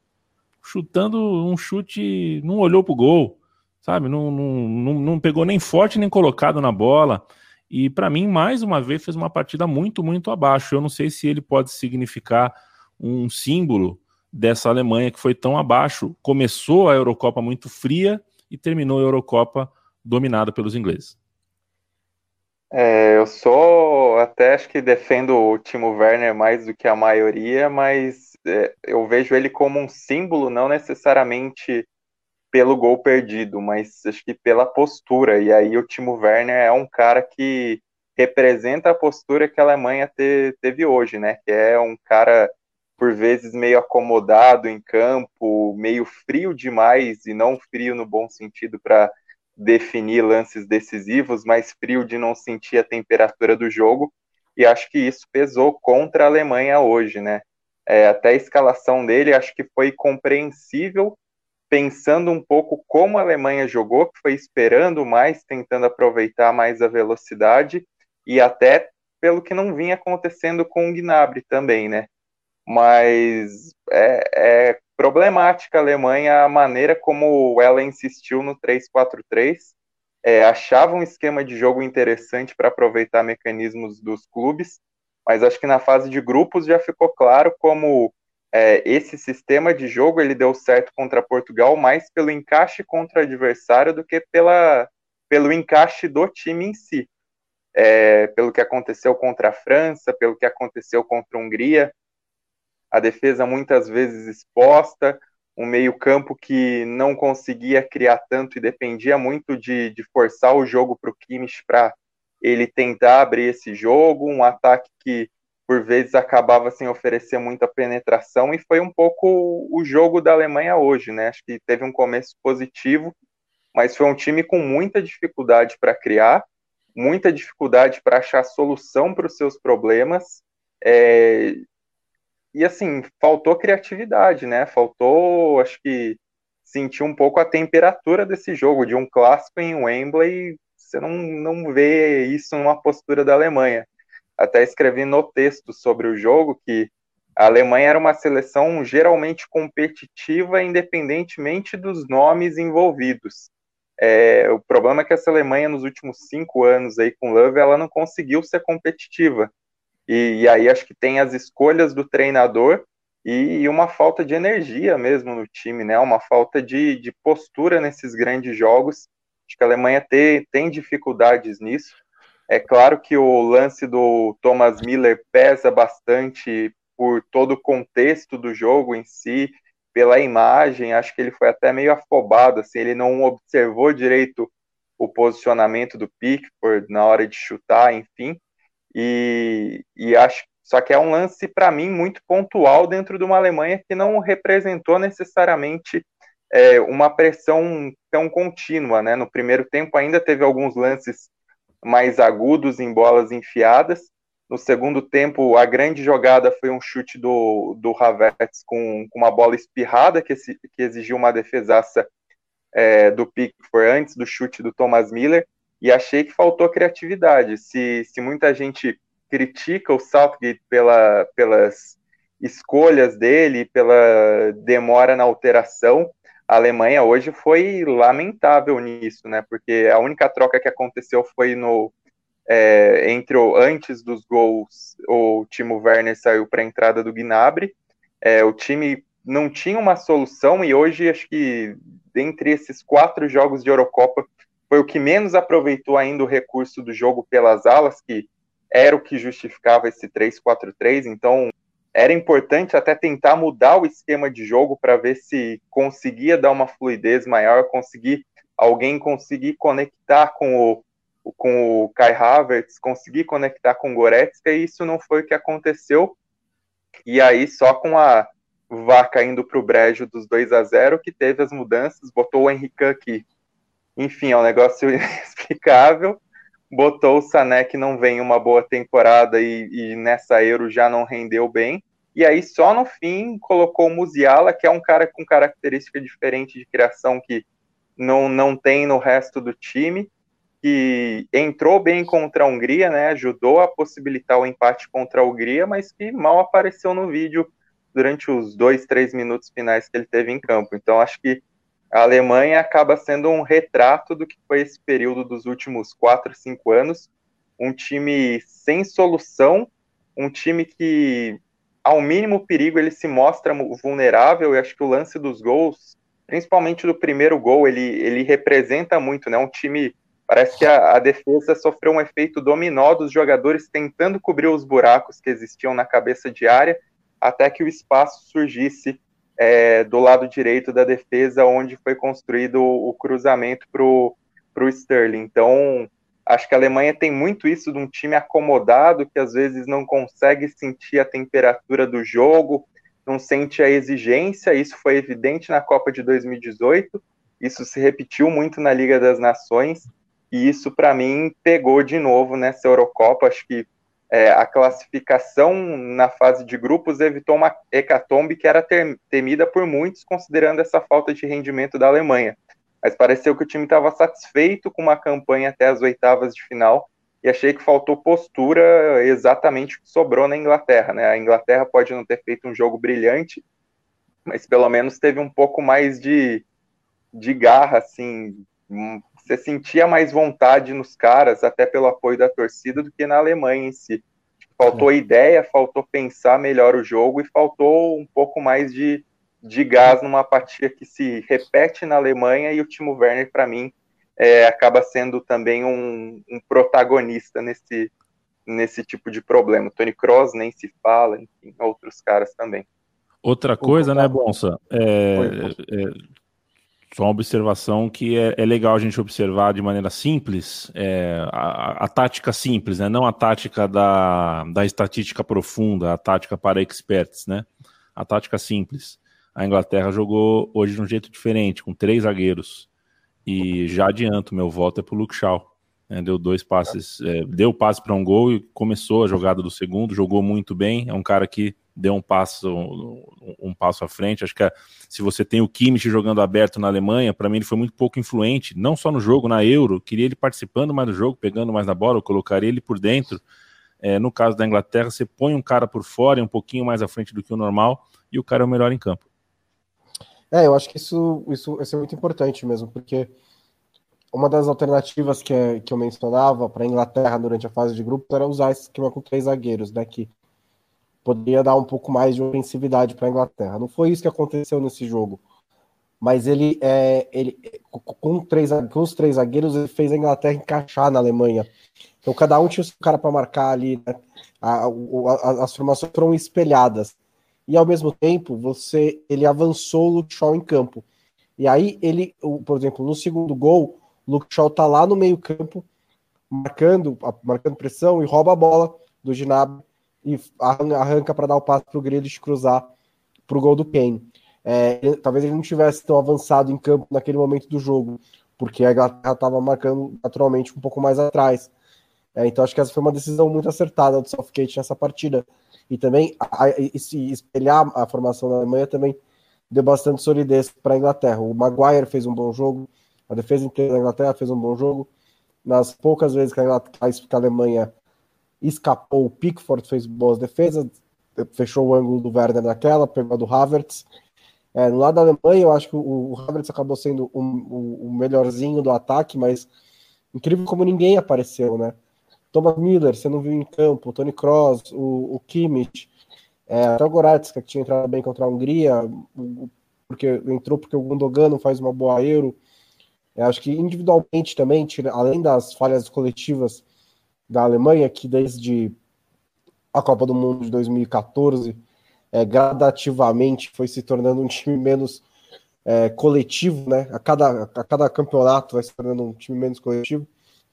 Chutando um chute, não olhou pro gol, sabe? Não, não, não, não pegou nem forte nem colocado na bola. E para mim, mais uma vez, fez uma partida muito, muito abaixo. Eu não sei se ele pode significar um símbolo dessa Alemanha que foi tão abaixo. Começou a Eurocopa muito fria e terminou a Eurocopa dominada pelos ingleses. É, eu sou até acho que defendo o Timo Werner mais do que a maioria, mas é, eu vejo ele como um símbolo, não necessariamente pelo gol perdido, mas acho que pela postura. E aí o Timo Werner é um cara que representa a postura que a Alemanha te, teve hoje, né? Que é um cara por vezes meio acomodado em campo, meio frio demais, e não frio no bom sentido para definir lances decisivos, mas frio de não sentir a temperatura do jogo, e acho que isso pesou contra a Alemanha hoje, né? É, até a escalação dele acho que foi compreensível, pensando um pouco como a Alemanha jogou, que foi esperando mais, tentando aproveitar mais a velocidade, e até pelo que não vinha acontecendo com o Gnabry também, né? Mas é, é problemática a Alemanha a maneira como ela insistiu no 3-4-3. É, achava um esquema de jogo interessante para aproveitar mecanismos dos clubes, mas acho que na fase de grupos já ficou claro como é, esse sistema de jogo ele deu certo contra Portugal mais pelo encaixe contra o adversário do que pela, pelo encaixe do time em si. É, pelo que aconteceu contra a França, pelo que aconteceu contra a Hungria, a defesa muitas vezes exposta, um meio-campo que não conseguia criar tanto e dependia muito de, de forçar o jogo para o Kimmich para ele tentar abrir esse jogo, um ataque que por vezes acabava sem oferecer muita penetração e foi um pouco o jogo da Alemanha hoje, né? Acho que teve um começo positivo, mas foi um time com muita dificuldade para criar, muita dificuldade para achar solução para os seus problemas. É, e assim, faltou criatividade, né? Faltou, acho que, sentir um pouco a temperatura desse jogo, de um clássico em Wembley, você não, não vê isso numa postura da Alemanha. Até escrevi no texto sobre o jogo que a Alemanha era uma seleção geralmente competitiva, independentemente dos nomes envolvidos. É, o problema é que essa Alemanha, nos últimos cinco anos aí com Love, ela não conseguiu ser competitiva. E, e aí acho que tem as escolhas do treinador e, e, uma falta de energia mesmo no time, né? Uma falta de, de postura nesses grandes jogos. Acho que a Alemanha tem, tem dificuldades nisso. É claro que o lance do Thomas Miller pesa bastante por todo o contexto do jogo em si, pela imagem, acho que ele foi até meio afobado, assim, ele não observou direito o posicionamento do Pickford na hora de chutar, enfim, e, e acho só que é um lance para mim muito pontual dentro de uma Alemanha que não representou necessariamente é, uma pressão tão contínua, né? No primeiro tempo ainda teve alguns lances mais agudos em bolas enfiadas, no segundo tempo, a grande jogada foi um chute do, do Havertz com, com uma bola espirrada, que, que exigiu uma defesaça é, do Pickford antes do chute do Thomas Miller, e achei que faltou criatividade. Se, se muita gente critica o Southgate pela, pelas escolhas dele, pela demora na alteração, a Alemanha hoje foi lamentável nisso, né? Porque a única troca que aconteceu foi no é, entre o, antes dos gols, o Timo Werner saiu para a entrada do Gnabry. É, o time não tinha uma solução e hoje acho que dentre esses quatro jogos de Eurocopa foi o que menos aproveitou ainda o recurso do jogo pelas alas, que era o que justificava esse 3-4-3. Então era importante até tentar mudar o esquema de jogo para ver se conseguia dar uma fluidez maior, conseguir alguém conseguir conectar com o com o Kai Havertz, conseguir conectar com o Goretzka, e isso não foi o que aconteceu. E aí, só com a vaca indo para o brejo dos 2 a 0 que teve as mudanças, botou o Henrique aqui. Enfim, é um negócio inexplicável. Botou o Sané, que não vem uma boa temporada e, e nessa Euro já não rendeu bem. E aí, só no fim, colocou o Musiala, que é um cara com característica diferente de criação que não, não tem no resto do time que entrou bem contra a Hungria, né, ajudou a possibilitar o empate contra a Hungria, mas que mal apareceu no vídeo durante os dois, três minutos finais que ele teve em campo. Então, acho que a Alemanha acaba sendo um retrato do que foi esse período dos últimos quatro, cinco anos. Um time sem solução, um time que, ao mínimo perigo, ele se mostra vulnerável. E acho que o lance dos gols, principalmente do primeiro gol, ele, ele representa muito, né? Um time Parece que a, a, defesa sofreu um efeito dominó dos jogadores tentando cobrir os buracos que existiam na cabeça de área, até que o espaço surgisse é, do lado direito da defesa, onde foi construído o, o cruzamento para o Sterling. Então, acho que a Alemanha tem muito isso de um time acomodado, que às vezes não consegue sentir a temperatura do jogo, não sente a exigência. Isso foi evidente na Copa de 2018, isso se repetiu muito na Liga das Nações e isso, para mim, pegou de novo nessa Eurocopa. Acho que é, a classificação na fase de grupos evitou uma hecatombe que era ter, temida por muitos, considerando essa falta de rendimento da Alemanha. Mas pareceu que o time estava satisfeito com uma campanha até as oitavas de final e achei que faltou postura exatamente o que sobrou na Inglaterra. Né? A Inglaterra pode não ter feito um jogo brilhante, mas pelo menos teve um pouco mais de, de garra, assim, você sentia mais vontade nos caras, até pelo apoio da torcida, do que na Alemanha em si. Faltou é. ideia, faltou pensar melhor o jogo e faltou um pouco mais de, de gás numa partida que se repete na Alemanha e o Timo Werner, para mim, é, acaba sendo também um, um, protagonista nesse, nesse tipo de problema. Tony Kroos nem se fala, enfim, outros caras também. Outra coisa, né, Bonsa? É, é, uma observação que é, é, legal a gente observar de maneira simples, é, a, a, tática simples, né? não a tática da, da estatística profunda, a tática para experts, né? A tática simples. A Inglaterra jogou hoje de um jeito diferente, com três zagueiros. E já adianto, meu voto é para o Luke Shaw. Né? Deu dois passes, é, deu passe para um gol e começou a jogada do segundo, jogou muito bem. É um cara que deu um passo um, passo à frente. Acho que a, se você tem o Kimmich jogando aberto na Alemanha, para mim ele foi muito pouco influente, não só no jogo, na Euro. Queria ele participando mais do jogo, pegando mais na bola, eu colocaria ele por dentro. É, no caso da Inglaterra, você põe um cara por fora, um pouquinho mais à frente do que o normal, e o cara é o melhor em campo. É, eu acho que isso, isso, isso é muito importante mesmo, porque uma das alternativas que, que eu mencionava para a Inglaterra durante a fase de grupos era usar esse esquema com três zagueiros, né? Que poderia dar um pouco mais de ofensividade para a Inglaterra. Não foi isso que aconteceu nesse jogo. Mas ele, é, ele com, três, com os três zagueiros, ele fez a Inglaterra encaixar na Alemanha. Então cada um tinha o seu cara para marcar ali, né? a, a, as formações foram espelhadas. E ao mesmo tempo, você ele avançou o Luke Shaw em campo. E aí ele, por exemplo, no segundo gol, o Luke Shaw tá lá no meio-campo, marcando, marcando pressão e rouba a bola do Ginabri e arranca para dar o passe para o Grealish cruzar para o gol do Kane. É, talvez ele não tivesse tão avançado em campo naquele momento do jogo, porque a Inglaterra estava marcando naturalmente um pouco mais atrás. É, então acho que essa foi uma decisão muito acertada do Southgate nessa partida. E também a, a, esse espelhar a formação da Alemanha também deu bastante solidez para a Inglaterra. O Maguire fez um bom jogo, a defesa inteira da Inglaterra fez um bom jogo. Nas poucas vezes que a, que a Alemanha escapou, o Pickford fez boas defesas, fechou o ângulo do Werner naquela, pegou a do Havertz. É, no lado da Alemanha, eu acho que o, o Havertz acabou sendo o, melhorzinho do ataque, mas incrível como ninguém apareceu, né? Thomas Miller, você não viu em campo, Tony Kroos, o, o Kimmich, é, até o Goretzka, que tinha entrado bem contra a Hungria, porque entrou porque o Gundogan não faz uma boa Euro. É, acho que individualmente também, além das falhas coletivas da Alemanha, que desde a Copa do Mundo de 2014, é, gradativamente foi se tornando um time menos é, coletivo, né? A cada, a cada campeonato vai se tornando um time menos coletivo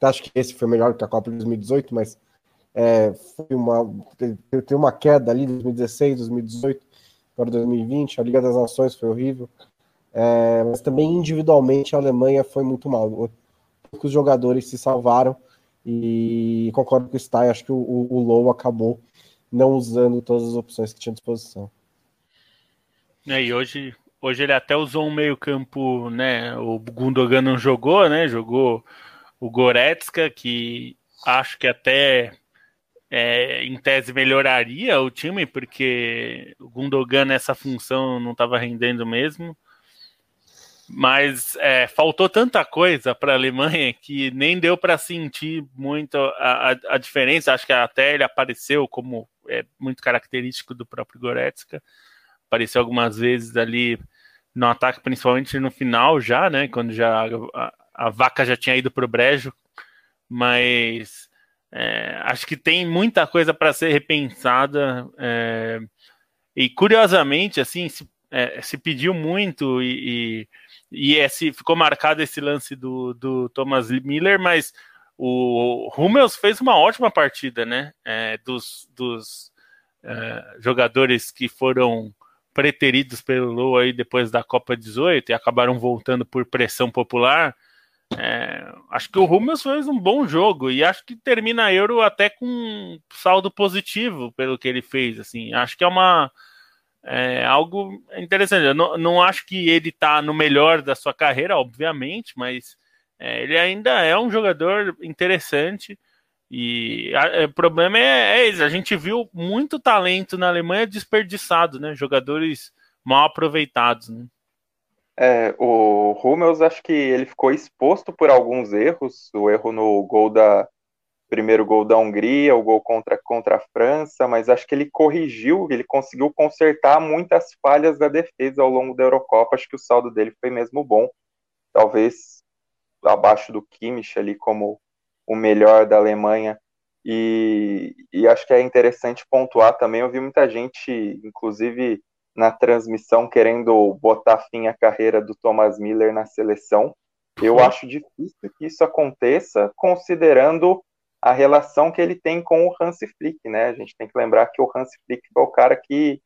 acho que esse foi melhor que a Copa de 2018, mas é, foi uma, teve uma queda ali 2016, 2018, para 2020. A Liga das Nações foi horrível. É, mas também individualmente a Alemanha foi muito mal. Poucos jogadores se salvaram e concordo com o Stein, acho que o, o, Low acabou não usando todas as opções que tinha à disposição. É, e hoje, hoje ele até usou um meio campo, né? O Gundogan não jogou, né? Jogou o Goretzka, que acho que até é, em tese melhoraria o time, porque o Gundogan nessa função não estava rendendo mesmo. Mas é, faltou tanta coisa para a Alemanha que nem deu para sentir muito a, a, a, diferença. Acho que até ele apareceu como é muito característico do próprio Goretzka. Apareceu algumas vezes ali no ataque, principalmente no final já, né? Quando já a, a vaca já tinha ido para o brejo, mas é, acho que tem muita coisa para ser repensada. É, e curiosamente, assim, se, é, se pediu muito e, e, e esse, ficou marcado esse lance do, do Thomas Miller, mas o Hummels fez uma ótima partida, né? É, dos, dos é, jogadores que foram preteridos pelo Low aí depois da Copa 18 e acabaram voltando por pressão popular. É, acho que o Hummels fez um bom jogo e acho que termina a Euro até com saldo positivo pelo que ele fez. Assim, acho que é uma é, algo interessante. Eu não, não acho que ele está no melhor da sua carreira, obviamente, mas é, ele ainda é um jogador interessante. E é, o problema é, é esse: a gente viu muito talento na Alemanha desperdiçado, né? Jogadores mal aproveitados. Né? É, o Hummels, acho que ele ficou exposto por alguns erros, o erro no gol da primeiro gol da Hungria, o gol contra, contra a França, mas acho que ele corrigiu, ele conseguiu consertar muitas falhas da defesa ao longo da Eurocopa, acho que o saldo dele foi mesmo bom, talvez abaixo do Kimmich ali como o melhor da Alemanha, e, e acho que é interessante pontuar também, eu vi muita gente, inclusive na transmissão querendo botar fim à carreira do Thomas Miller na seleção. Eu acho difícil que isso aconteça, considerando a relação que ele tem com o Hans Flick, né? A gente tem que lembrar que o Hans Flick foi o cara que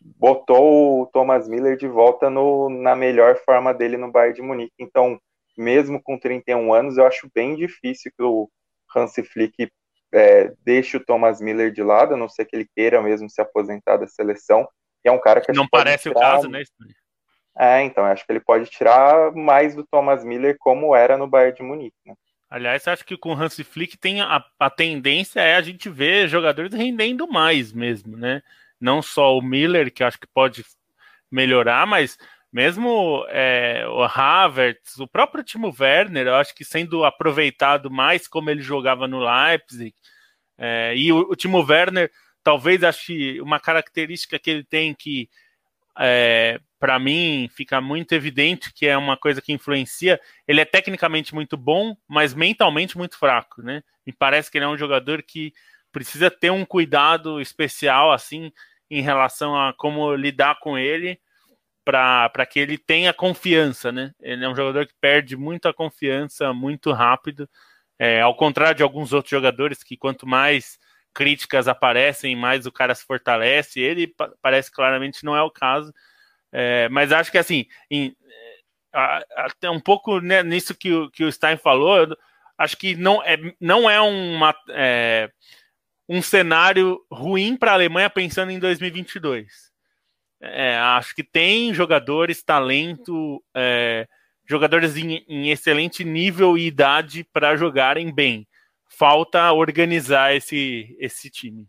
botou o Thomas Miller de volta no, na melhor forma dele no Bayern de Munique. Então, mesmo com 31 anos, eu acho bem difícil que o Hans Flick é, deixe o Thomas Miller de lado, a não ser que ele queira mesmo se aposentar da seleção é um cara que não parece tirar... o caso, né? É, então, acho que ele pode tirar mais do Thomas Miller como era no Bayern de Munique, né? Aliás, acho que com o Hans Flick tem a, a tendência é a gente ver jogadores rendendo mais mesmo, né? Não só o Miller, que acho que pode melhorar, mas Mesmo é, o Havertz, o próprio Timo Werner, eu acho que sendo aproveitado mais como ele jogava no Leipzig, é, e o, o Timo Werner, talvez ache uma característica que ele tem que, é, para mim, fica muito evidente que é uma coisa que influencia. Ele é tecnicamente muito bom, mas mentalmente muito fraco, né? Me parece que ele é um jogador que precisa ter um cuidado especial, assim, em relação a como lidar com ele para que ele tenha confiança, né? Ele é um jogador que perde muita confiança muito rápido, é, ao contrário de alguns outros jogadores que quanto mais críticas aparecem, mais o cara se fortalece. Ele parece claramente não é o caso, é, mas acho que assim, em, até um pouco né, nisso que o, que o Stein falou, acho que não é, não é uma é, um cenário ruim para a Alemanha pensando em 2022 é, acho que tem jogadores, talento, é, jogadores em, em, excelente nível e idade para jogarem bem. Falta organizar esse, esse time.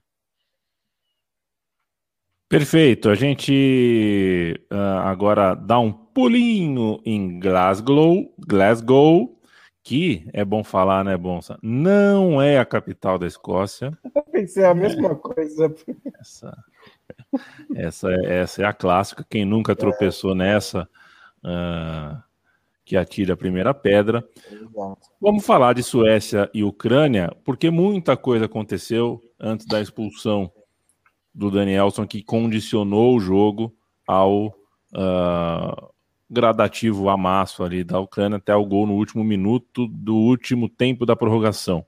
Perfeito. A gente uh, agora dá um pulinho em Glasgow, Glasgow, que é bom falar, né, Bonsa? Não é a capital da Escócia. Eu pensei a mesma coisa. Essa essa, é, essa é a clássica. Quem nunca tropeçou é. nessa, uh, que atira a primeira pedra. Vamos falar de Suécia e Ucrânia, porque muita coisa aconteceu antes da expulsão do Danielson, que condicionou o jogo ao uh, gradativo amasso ali da Ucrânia até o gol no último minuto do último tempo da prorrogação.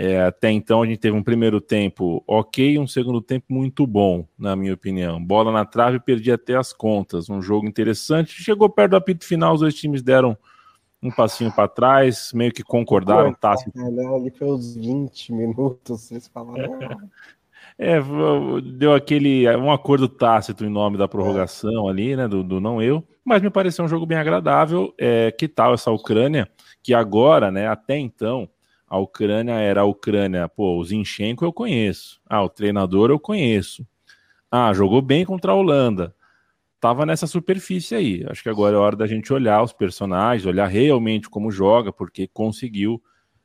É, até então a gente teve um primeiro tempo ok, um segundo tempo muito bom, na minha opinião. Bola na trave, perdi até as contas. Um jogo interessante. Chegou perto do apito final, os dois times deram um passinho para trás, meio que concordaram. Pô. É, né? Ali foi uns 20 minutos, vocês falaram. É, deu aquele um acordo tácito em nome da prorrogação é. ali, né? Do, do, não eu, mas me pareceu um jogo bem agradável. É, que tal essa Ucrânia, que agora, né, até então, a Ucrânia era a Ucrânia, pô, o Zinchenko eu conheço. Ah, o treinador eu conheço. Ah, jogou bem contra a Holanda. Tava nessa superfície aí. Acho que agora é hora da gente olhar os personagens, olhar realmente como joga, porque conseguiu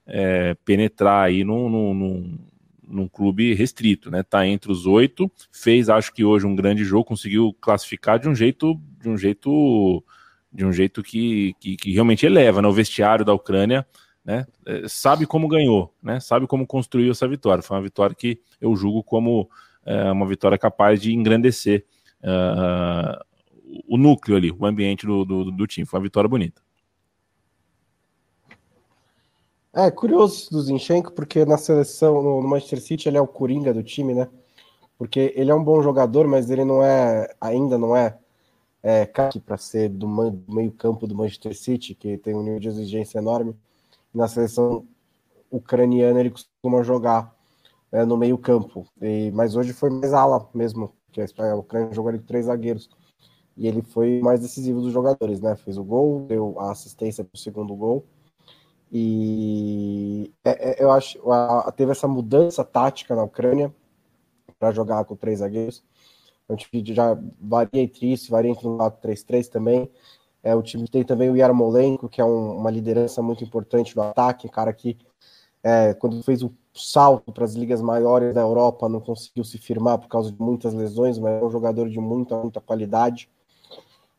é, penetrar aí num, num, num, num, clube restrito, né? Tá entre os oito, fez, acho que hoje um grande jogo, conseguiu classificar de um jeito, de um jeito, de um jeito que, que, que realmente eleva, né? O vestiário da Ucrânia né, é, sabe como ganhou, né, sabe como construiu essa vitória. Foi uma vitória que eu julgo como é, uma vitória capaz de engrandecer uh, o núcleo ali, o ambiente do, do, do, time. Foi uma vitória bonita. É curioso do Zinchenko, porque na seleção, no, Manchester City, ele é o coringa do time, né? Porque ele é um bom jogador, mas ele não é, ainda não é, é para ser do, do meio campo do Manchester City, que tem um nível de exigência enorme. Na seleção ucraniana ele costuma jogar é, no meio campo, e, mas hoje foi mais ala mesmo, que a Ucrânia jogou ali com três zagueiros, e ele foi mais decisivo dos jogadores, né, fez o gol, deu a assistência para o segundo gol, e é, é, eu acho teve essa mudança tática na Ucrânia para jogar com três zagueiros, a gente já varia entre isso, varia entre um 4-3-3 também, é, o time tem também o Yarmolenko, que é um, uma liderança muito importante no ataque, um cara que, é, quando fez o salto para as ligas maiores da Europa, não conseguiu se firmar por causa de muitas lesões, mas é um jogador de muita, muita qualidade.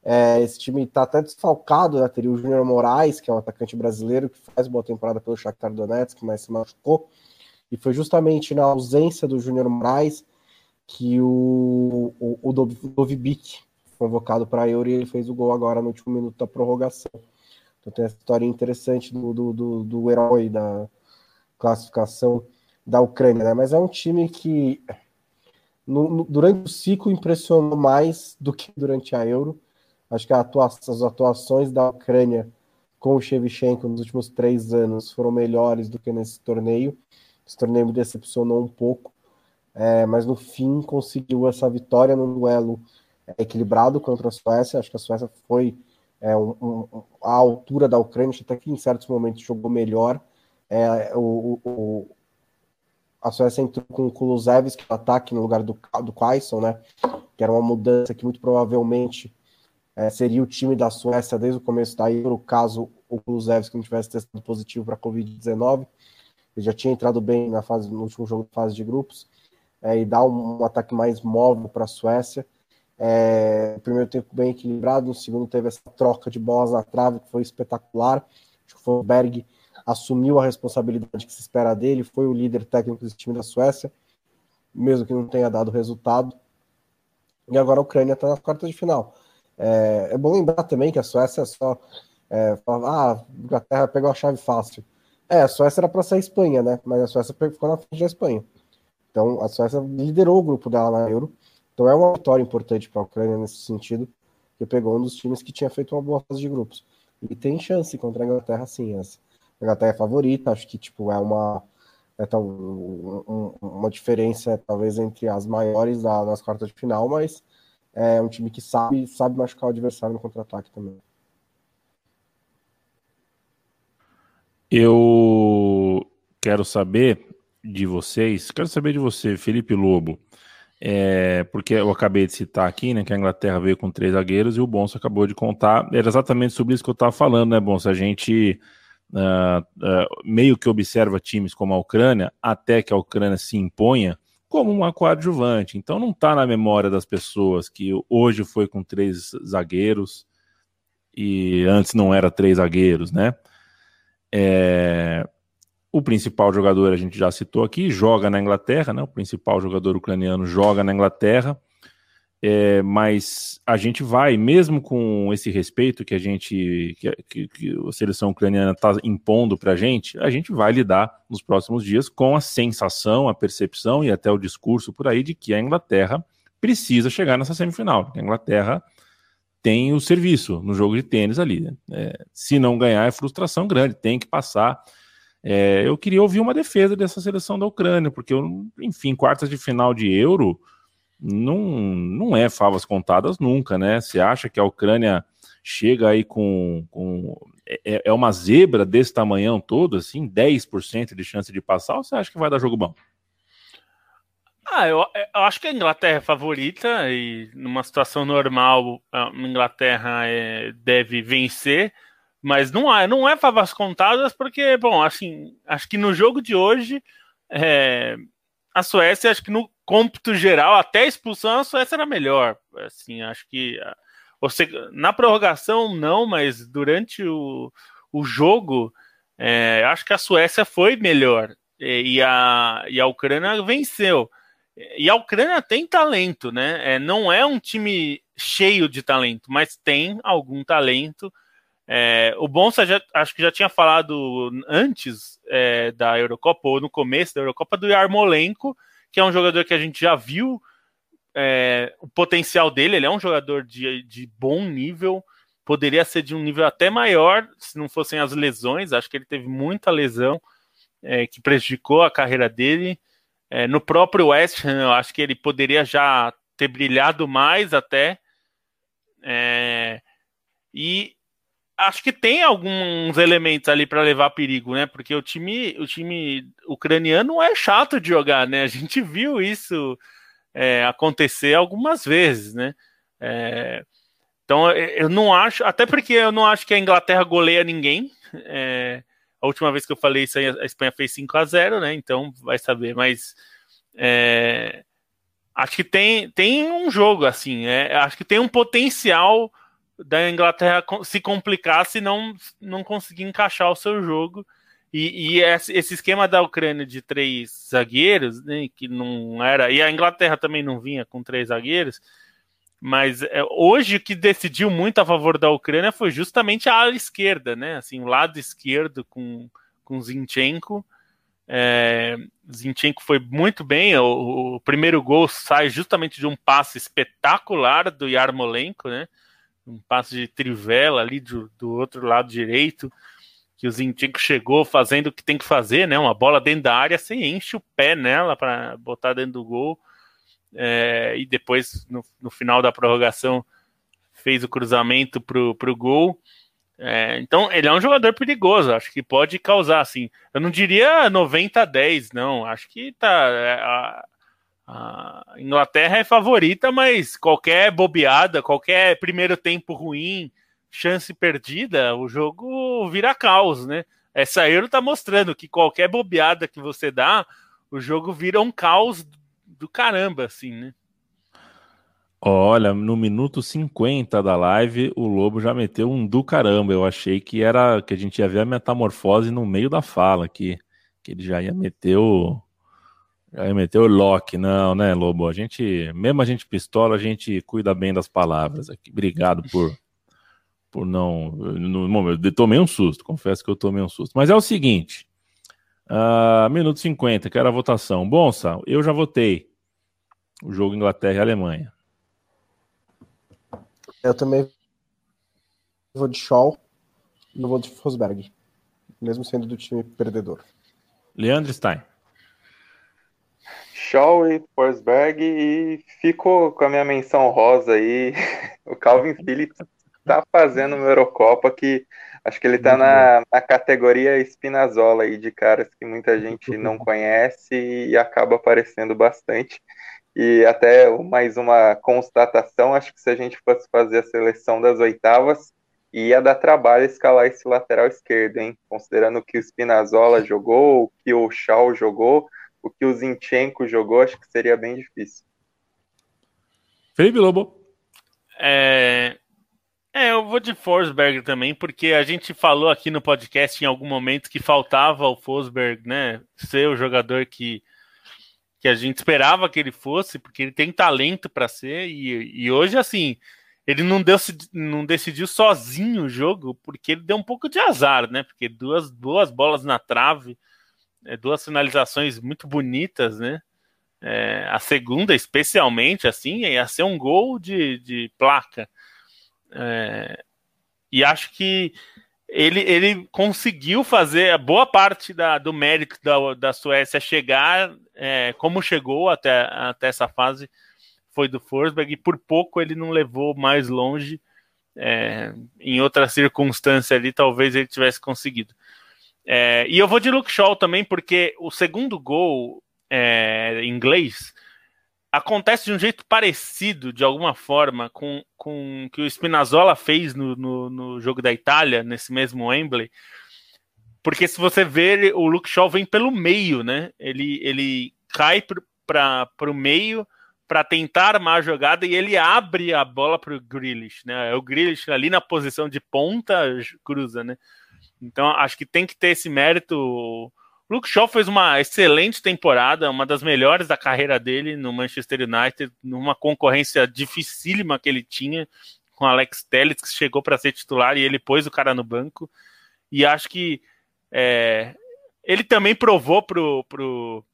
É, esse time está até desfalcado, né? teria o Júnior Moraes, que é um atacante brasileiro que faz boa temporada pelo Shakhtar Donetsk, mas se machucou. E foi justamente na ausência do Júnior Moraes que o, o, o convocado para a Euro e ele fez o gol agora no último minuto da prorrogação. Então tem essa história interessante do, do, do, do herói da classificação da Ucrânia, né? Mas é um time que no, no, durante o ciclo impressionou mais do que durante a Euro. Acho que as atuações da Ucrânia com o Shevchenko nos últimos três anos foram melhores do que nesse torneio. Esse torneio me decepcionou um pouco, é, mas no fim conseguiu essa vitória no duelo é, equilibrado contra a Suécia. Acho que a Suécia foi é, um, um, a altura da Ucrânia, até que em certos momentos jogou melhor. É, o, o, a Suécia entrou com o Kulusevski no ataque no lugar do, do né? Que era uma mudança que muito provavelmente é, seria o time da Suécia desde o começo da Euro, caso o Kulusevski não tivesse testado positivo para a Covid-19. Ele já tinha entrado bem na fase, no último jogo de fase de grupos, é, e dá um, um, ataque mais móvel para a Suécia. É, primeiro tempo bem equilibrado, no segundo teve essa troca de bolas na trave, que foi espetacular. Acho que o Berg assumiu a responsabilidade que se espera dele, foi o líder técnico desse time da Suécia, mesmo que não tenha dado resultado. E agora a Ucrânia está na quarta de final. É, é, bom lembrar também que a Suécia é só. É, fala, ah, a Inglaterra pegou a chave fácil. É, a Suécia era para ser a Espanha, né? Mas a Suécia ficou na frente da Espanha. Então a Suécia liderou o grupo dela na Euro. Então é uma vitória importante para a Ucrânia nesse sentido, que pegou um dos times que tinha feito uma boa fase de grupos. E tem chance contra a Inglaterra, sim. Essa. A Inglaterra é favorita, acho que tipo, é uma. É tão, um, uma diferença, talvez, entre as maiores da, nas quartas de final, mas é um time que sabe, sabe machucar o adversário no contra-ataque também. Eu quero saber de vocês, quero saber de você, Felipe Lobo, é, porque eu acabei de citar aqui, né, que a Inglaterra veio com três zagueiros e o Bonso acabou de contar, era exatamente sobre isso que eu estava falando, né, Bonso? A gente uh, uh, meio que observa times como a Ucrânia, até que a Ucrânia se imponha, como uma coadjuvante. Então não está na memória das pessoas que hoje foi com três zagueiros e antes não era três zagueiros, né? É... O principal jogador a gente já citou aqui, joga na Inglaterra, né? O principal jogador ucraniano joga na Inglaterra. É, mas a gente vai, mesmo com esse respeito que a gente, que, que, a seleção ucraniana está impondo para a gente, a gente vai lidar nos próximos dias com a sensação, a percepção e até o discurso por aí de que a Inglaterra precisa chegar nessa semifinal. A Inglaterra tem o serviço no jogo de tênis ali. Né? É, se não ganhar, é frustração grande, tem que passar. É, eu queria ouvir uma defesa dessa seleção da Ucrânia, porque, eu, enfim, quartas de final de Euro não, não é favas contadas nunca, né? Você acha que a Ucrânia chega aí com. com é, é uma zebra desse tamanhão todo, assim, 10% de chance de passar, ou você acha que vai dar jogo bom? Ah, eu, eu, acho que a Inglaterra é favorita e numa situação normal a Inglaterra é, deve vencer, mas não é, não é favas contadas porque, bom, assim, acho que no jogo de hoje é, a Suécia, acho que no cômputo geral, até a expulsão, a Suécia era melhor. Assim, acho que você, na prorrogação não, mas durante o, o jogo, é, acho que a Suécia foi melhor e, a, e a Ucrânia venceu. E a Ucrânia tem talento, né? É, não é um time cheio de talento, mas tem algum talento. É, o Bonsa já, acho que já tinha falado antes é, da Eurocopa, ou no começo da Eurocopa, do Yarmolenko, que é um jogador que a gente já viu é, o potencial dele. Ele é um jogador de, de bom nível, poderia ser de um nível até maior se não fossem as lesões. Acho que ele teve muita lesão é, que prejudicou a carreira dele. É, no próprio West Ham, eu acho que ele poderia já ter brilhado mais até. É, e acho que tem alguns elementos ali para levar perigo, né? Porque o time, o time ucraniano é chato de jogar, né? A gente viu isso é, acontecer algumas vezes, né? É, então eu não acho, até porque eu não acho que a Inglaterra goleia ninguém. É, a última vez que eu falei isso a Espanha fez 5 a 0 né? Então vai saber, mas é, acho que tem, tem um jogo assim, é, acho que tem um potencial da Inglaterra se complicar se não, não conseguir encaixar o seu jogo. E, e esse esquema da Ucrânia de três zagueiros, né, que não era. E a Inglaterra também não vinha com três zagueiros. Mas é, hoje o que decidiu muito a favor da Ucrânia foi justamente a ala esquerda, né? Assim, o lado esquerdo com, com Zinchenko. É, Zinchenko foi muito bem. O, o, primeiro gol sai justamente de um passe espetacular do Yarmolenko, né? Um passe de trivela ali do, do outro lado direito, que o Zinchenko chegou fazendo o que tem que fazer, né? Uma bola dentro da área, você enche o pé nela para botar dentro do gol. É, e depois, no, no, final da prorrogação, fez o cruzamento pro, pro gol. É, então, ele é um jogador perigoso, acho que pode causar, assim. Eu não diria 90 a 10, não. Acho que tá. É, a, A Inglaterra é favorita, mas qualquer bobeada, qualquer primeiro tempo ruim, chance perdida, o jogo vira caos, né? Essa Euro tá mostrando que qualquer bobeada que você dá, o jogo vira um caos do caramba, assim, né? Olha, no minuto 50 da live, o Lobo já meteu um do caramba. Eu achei que era que a gente ia ver a metamorfose no meio da fala aqui, que ele já ia meter o meter o lock. Não, né, Lobo? A gente, mesmo a gente pistola, a gente cuida bem das palavras aqui. Obrigado por por não, no, eu tomei um susto, confesso que eu tomei um susto. Mas é o seguinte, uh, minuto 50, que era a votação. Bom, Sal, eu já votei o jogo Inglaterra e Alemanha. Eu também vou de Shaw e vou de Fosberg, mesmo sendo do time perdedor. Leandro Stein. Shaw e Forsberg e fico com a minha menção rosa aí, o Calvin Phillips tá fazendo uma Eurocopa que acho que ele tá na, na, categoria Spinazzola aí de caras que muita gente não conhece e acaba aparecendo bastante. E até mais uma constatação, acho que se a gente fosse fazer a seleção das oitavas, ia dar trabalho escalar esse lateral esquerdo, hein? Considerando que o Spinazzola jogou, que o Shaw jogou, o que o Zinchenko jogou, acho que seria bem difícil. Felipe Lobo. É, é, eu vou de Forsberg também, porque a gente falou aqui no podcast em algum momento que faltava o Forsberg, né, ser o jogador que que a gente esperava que ele fosse, porque ele tem talento para ser, e, e hoje, assim, ele não, deu, não decidiu sozinho o jogo, porque ele deu um pouco de azar, né? Porque duas, duas bolas na trave, duas finalizações muito bonitas, né? É, a segunda, especialmente, assim, ia ser um gol de, de placa. É, e acho que ele, ele conseguiu fazer a boa parte da, do mérito da, da Suécia chegar é, como chegou até, até essa fase foi do Forsberg e por pouco ele não levou mais longe. É, em outra circunstância ali, talvez ele tivesse conseguido. É, e eu vou de Luke Shaw também, porque o segundo gol é, inglês acontece de um jeito parecido, de alguma forma, com, com que o Spinazzola fez no, no, no jogo da Itália, nesse mesmo Wembley. Porque se você ver, o Luke Shaw vem pelo meio, né? Ele, ele cai para o meio para tentar armar a jogada e ele abre a bola para o Grealish, né? É o Grealish ali na posição de ponta cruza, né? Então acho que tem que ter esse mérito Luke Shaw fez uma excelente temporada, uma das melhores da carreira dele no Manchester United, numa concorrência dificílima que ele tinha com Alex Telles, que chegou para ser titular e ele pôs o cara no banco. E acho que é, ele também provou pro, pro,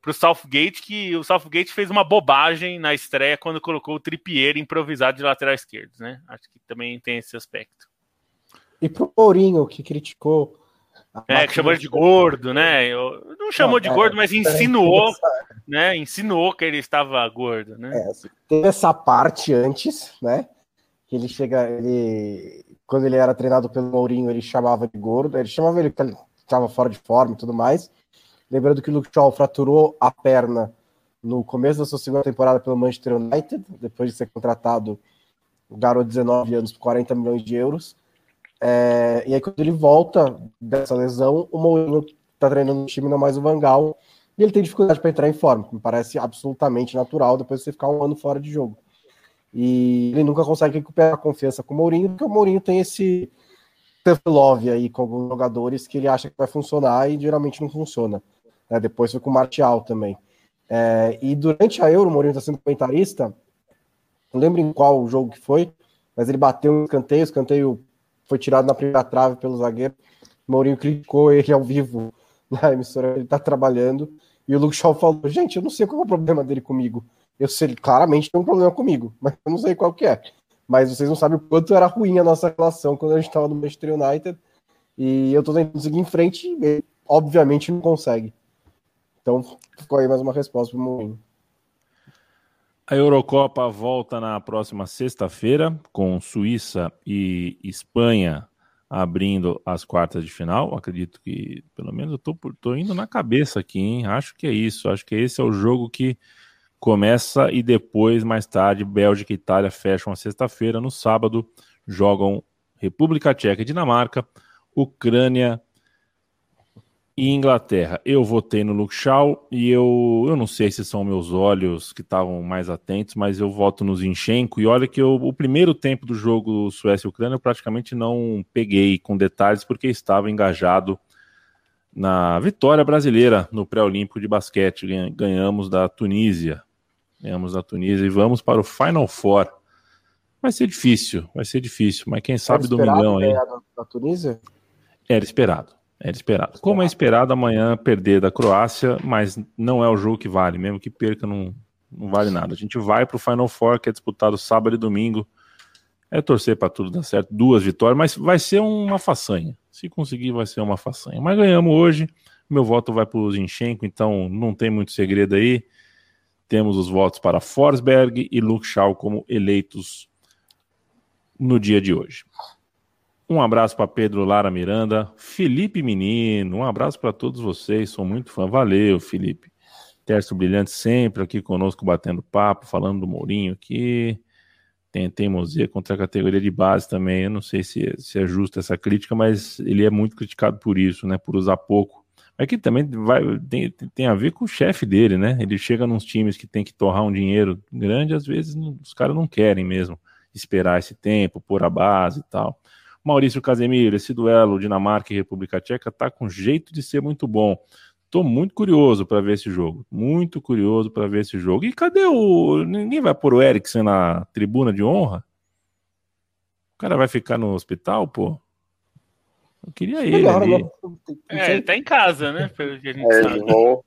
pro Southgate que o Southgate fez uma bobagem na estreia quando colocou o Trippier improvisado de lateral esquerdo, né? Acho que também tem esse aspecto. E pro Mourinho, que criticou é, que chamou ele de gordo, né? Eu, não chamou de é, gordo, mas insinuou, né? Insinuou que ele estava gordo, né? É, assim, teve essa parte antes, né? Que ele chega, ele quando ele era treinado pelo Mourinho, ele chamava de gordo, ele chamava ele que ele estava fora de forma e tudo mais. Lembrando que o Luke Shaw fraturou a perna no começo da sua segunda temporada pelo Manchester United, depois de ser contratado, garoto de 19 anos por 40 milhões de euros. É, e aí, quando ele volta dessa lesão, o Mourinho tá treinando no time, não mais o Vangal, e ele tem dificuldade para entrar em forma, que me parece absolutamente natural depois de você ficar um ano fora de jogo. E ele nunca consegue recuperar a confiança com o Mourinho, porque o Mourinho tem esse love aí com alguns jogadores que ele acha que vai funcionar e geralmente não funciona. É, depois foi com o Martial também. É, e durante a Euro, o Mourinho está sendo comentarista, não lembro em qual jogo que foi, mas ele bateu um escanteio, o escanteio foi tirado na primeira trave pelo zagueiro. Mourinho criticou ele ao vivo na emissora ele está trabalhando. E o Luke Shaw falou: Gente, eu não sei qual é o problema dele comigo. Eu sei, claramente tem um problema comigo, mas eu não sei qual que é. Mas vocês não sabem o quanto era ruim a nossa relação quando a gente estava no Manchester United. E eu estou tentando seguir em frente e ele, obviamente, não consegue. Então, ficou aí mais uma resposta para o Mourinho. A Eurocopa volta na próxima sexta-feira, com Suíça e Espanha abrindo as quartas de final. Acredito que, pelo menos, eu tô, tô indo na cabeça aqui, hein? Acho que é isso. Acho que esse é o jogo que começa e depois, mais tarde, Bélgica e Itália fecham a sexta-feira. No sábado, jogam República Tcheca e Dinamarca, Ucrânia e Inglaterra. Eu votei no Luke Shaw e eu, eu não sei se são meus olhos que estavam mais atentos, mas eu voto no Zinchenko. E olha que eu, o primeiro tempo do jogo Suécia e Ucrânia eu praticamente não peguei com detalhes porque estava engajado na vitória brasileira no pré-olímpico de basquete. Ganhamos da Tunísia. Ganhamos da Tunísia e vamos para o Final Four. Vai ser difícil, vai ser difícil, mas quem sabe domingão aí. Da, da Tunísia? Era esperado. Era esperado. Como é esperado amanhã perder da Croácia, mas não é o jogo que vale, mesmo que perca não, não vale nada. A gente vai para o Final Four, que é disputado sábado e domingo. É torcer para tudo dar certo, duas vitórias, mas vai ser uma façanha. Se conseguir, vai ser uma façanha. Mas ganhamos hoje. Meu voto vai para o Zinchenko, então não tem muito segredo aí. Temos os votos para Forsberg e Luke Shaw como eleitos no dia de hoje. Um abraço para Pedro Lara Miranda, Felipe Menino, um abraço para todos vocês, sou muito fã. Valeu, Felipe. Tércio Brilhante sempre aqui conosco batendo papo, falando do Mourinho aqui. Tem teimosia contra a categoria de base também. Eu não sei se, se é justa essa crítica, mas ele é muito criticado por isso, né? Por usar pouco. Mas que também vai, tem, tem a ver com o chefe dele, né? Ele chega nos times que tem que torrar um dinheiro grande, às vezes os caras não querem mesmo esperar esse tempo, pôr a base e tal. Maurício Casemiro, esse duelo Dinamarca e República Tcheca tá com jeito de ser muito bom. Tô muito curioso para ver esse jogo. Muito curioso para ver esse jogo. E cadê o. Ninguém vai pôr o Eriksen na tribuna de honra? O cara vai ficar no hospital, pô? Eu queria ele. Ali. É, ele tá em casa, né? Pelo que a gente é, sabe. Vou...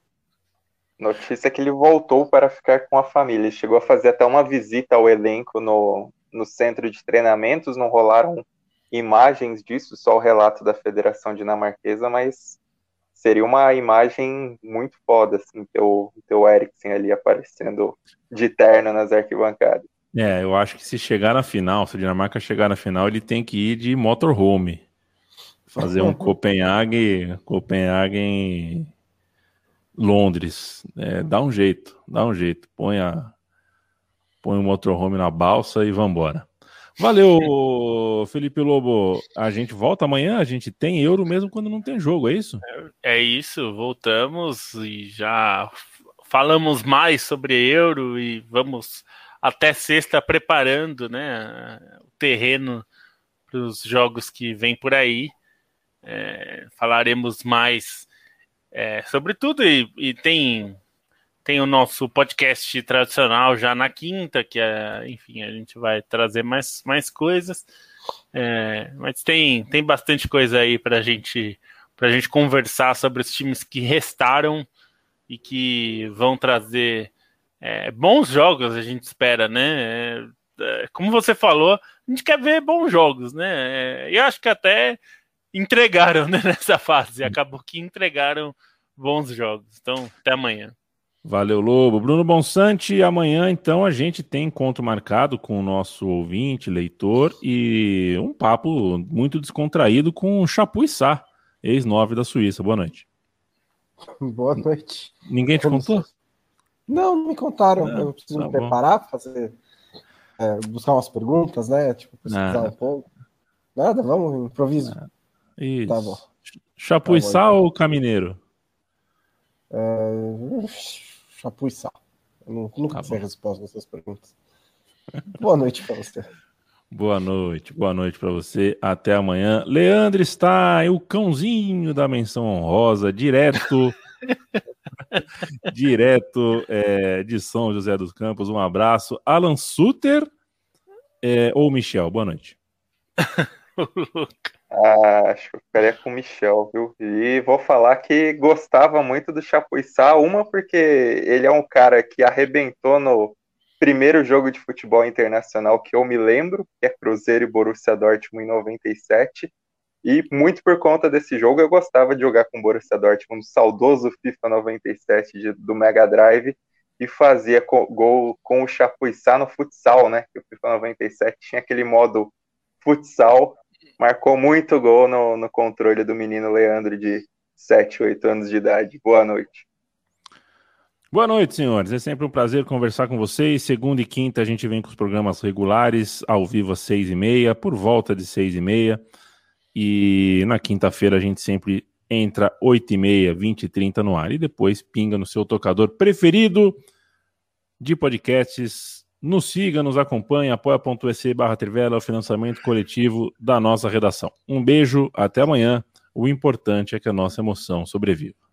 Notícia que ele voltou para ficar com a família. Ele chegou a fazer até uma visita ao elenco no, no centro de treinamentos. Não rolaram imagens disso, só o relato da Federação Dinamarquesa, mas seria uma imagem muito foda, assim, ter o, ter o Eriksen ali aparecendo de terno nas arquibancadas. É, eu acho que se chegar na final, se a Dinamarca chegar na final, ele tem que ir de motorhome. Fazer um Copenhague, Copenhague Londres. É, dá um jeito, dá um jeito. Põe, a, põe o motorhome na balsa e vambora. Valeu, Felipe Lobo. A gente volta amanhã, a gente tem euro mesmo quando não tem jogo, é isso? É, isso, voltamos e já falamos mais sobre euro e vamos até sexta preparando né, o terreno para os jogos que vêm por aí. É, falaremos mais é, sobre tudo e, e tem tem o nosso podcast tradicional já na quinta, que é, enfim, a gente vai trazer mais, mais coisas. É, mas tem, tem bastante coisa aí para gente, a gente conversar sobre os times que restaram e que vão trazer é, bons jogos, a gente espera, né? É, como você falou, a gente quer ver bons jogos, né? É, eu acho que até entregaram né, nessa fase, acabou que entregaram bons jogos. Então, até amanhã. Valeu, Lobo. Bruno Bonsante, amanhã então a gente tem encontro marcado com o nosso ouvinte, leitor, e um papo muito descontraído com o Chapuissá, ex-9 da Suíça. Boa noite. Boa noite. Ninguém te contou? Não, não me contaram. Não, eu preciso tá me preparar, fazer, é, buscar umas perguntas, né? Tipo, pesquisar Nada. um pouco. Nada, vamos, improviso. Nada. Isso. Tá bom. Chapuissá tá bom, então. ou Camineiro? É... Chapuissá. Eu nunca tá sei a resposta dessas perguntas. Boa noite para você. Boa noite, boa noite para você. Até amanhã. Leandro está o cãozinho da menção honrosa, direto, direto é, de São José dos Campos. Um abraço. Alan Suter é, ou Michel? Boa noite. Ah, acho que eu ficaria com o Michel, viu? E vou falar que gostava muito do Chapuissá, uma porque ele é um cara que arrebentou no primeiro jogo de futebol internacional que eu me lembro, que é Cruzeiro e Borussia Dortmund em 97, e muito por conta desse jogo eu gostava de jogar com o Borussia Dortmund saudoso FIFA 97 de, do Mega Drive, e fazia gol com o Chapuissá no futsal, né? Que o FIFA 97 tinha aquele modo futsal marcou muito gol no, no controle do menino Leandro de 7, 8 anos de idade. Boa noite. Boa noite, senhores. É sempre um prazer conversar com vocês. Segunda e quinta a gente vem com os programas regulares, ao vivo às seis e meia, por volta de seis e meia. E na quinta-feira a gente sempre entra oito e meia, vinte e trinta no ar. E depois pinga no seu tocador preferido de podcasts. Nos siga, nos acompanhe, apoia.se barra Trivela, o financiamento coletivo da nossa redação. Um beijo, até amanhã. O importante é que a nossa emoção sobreviva.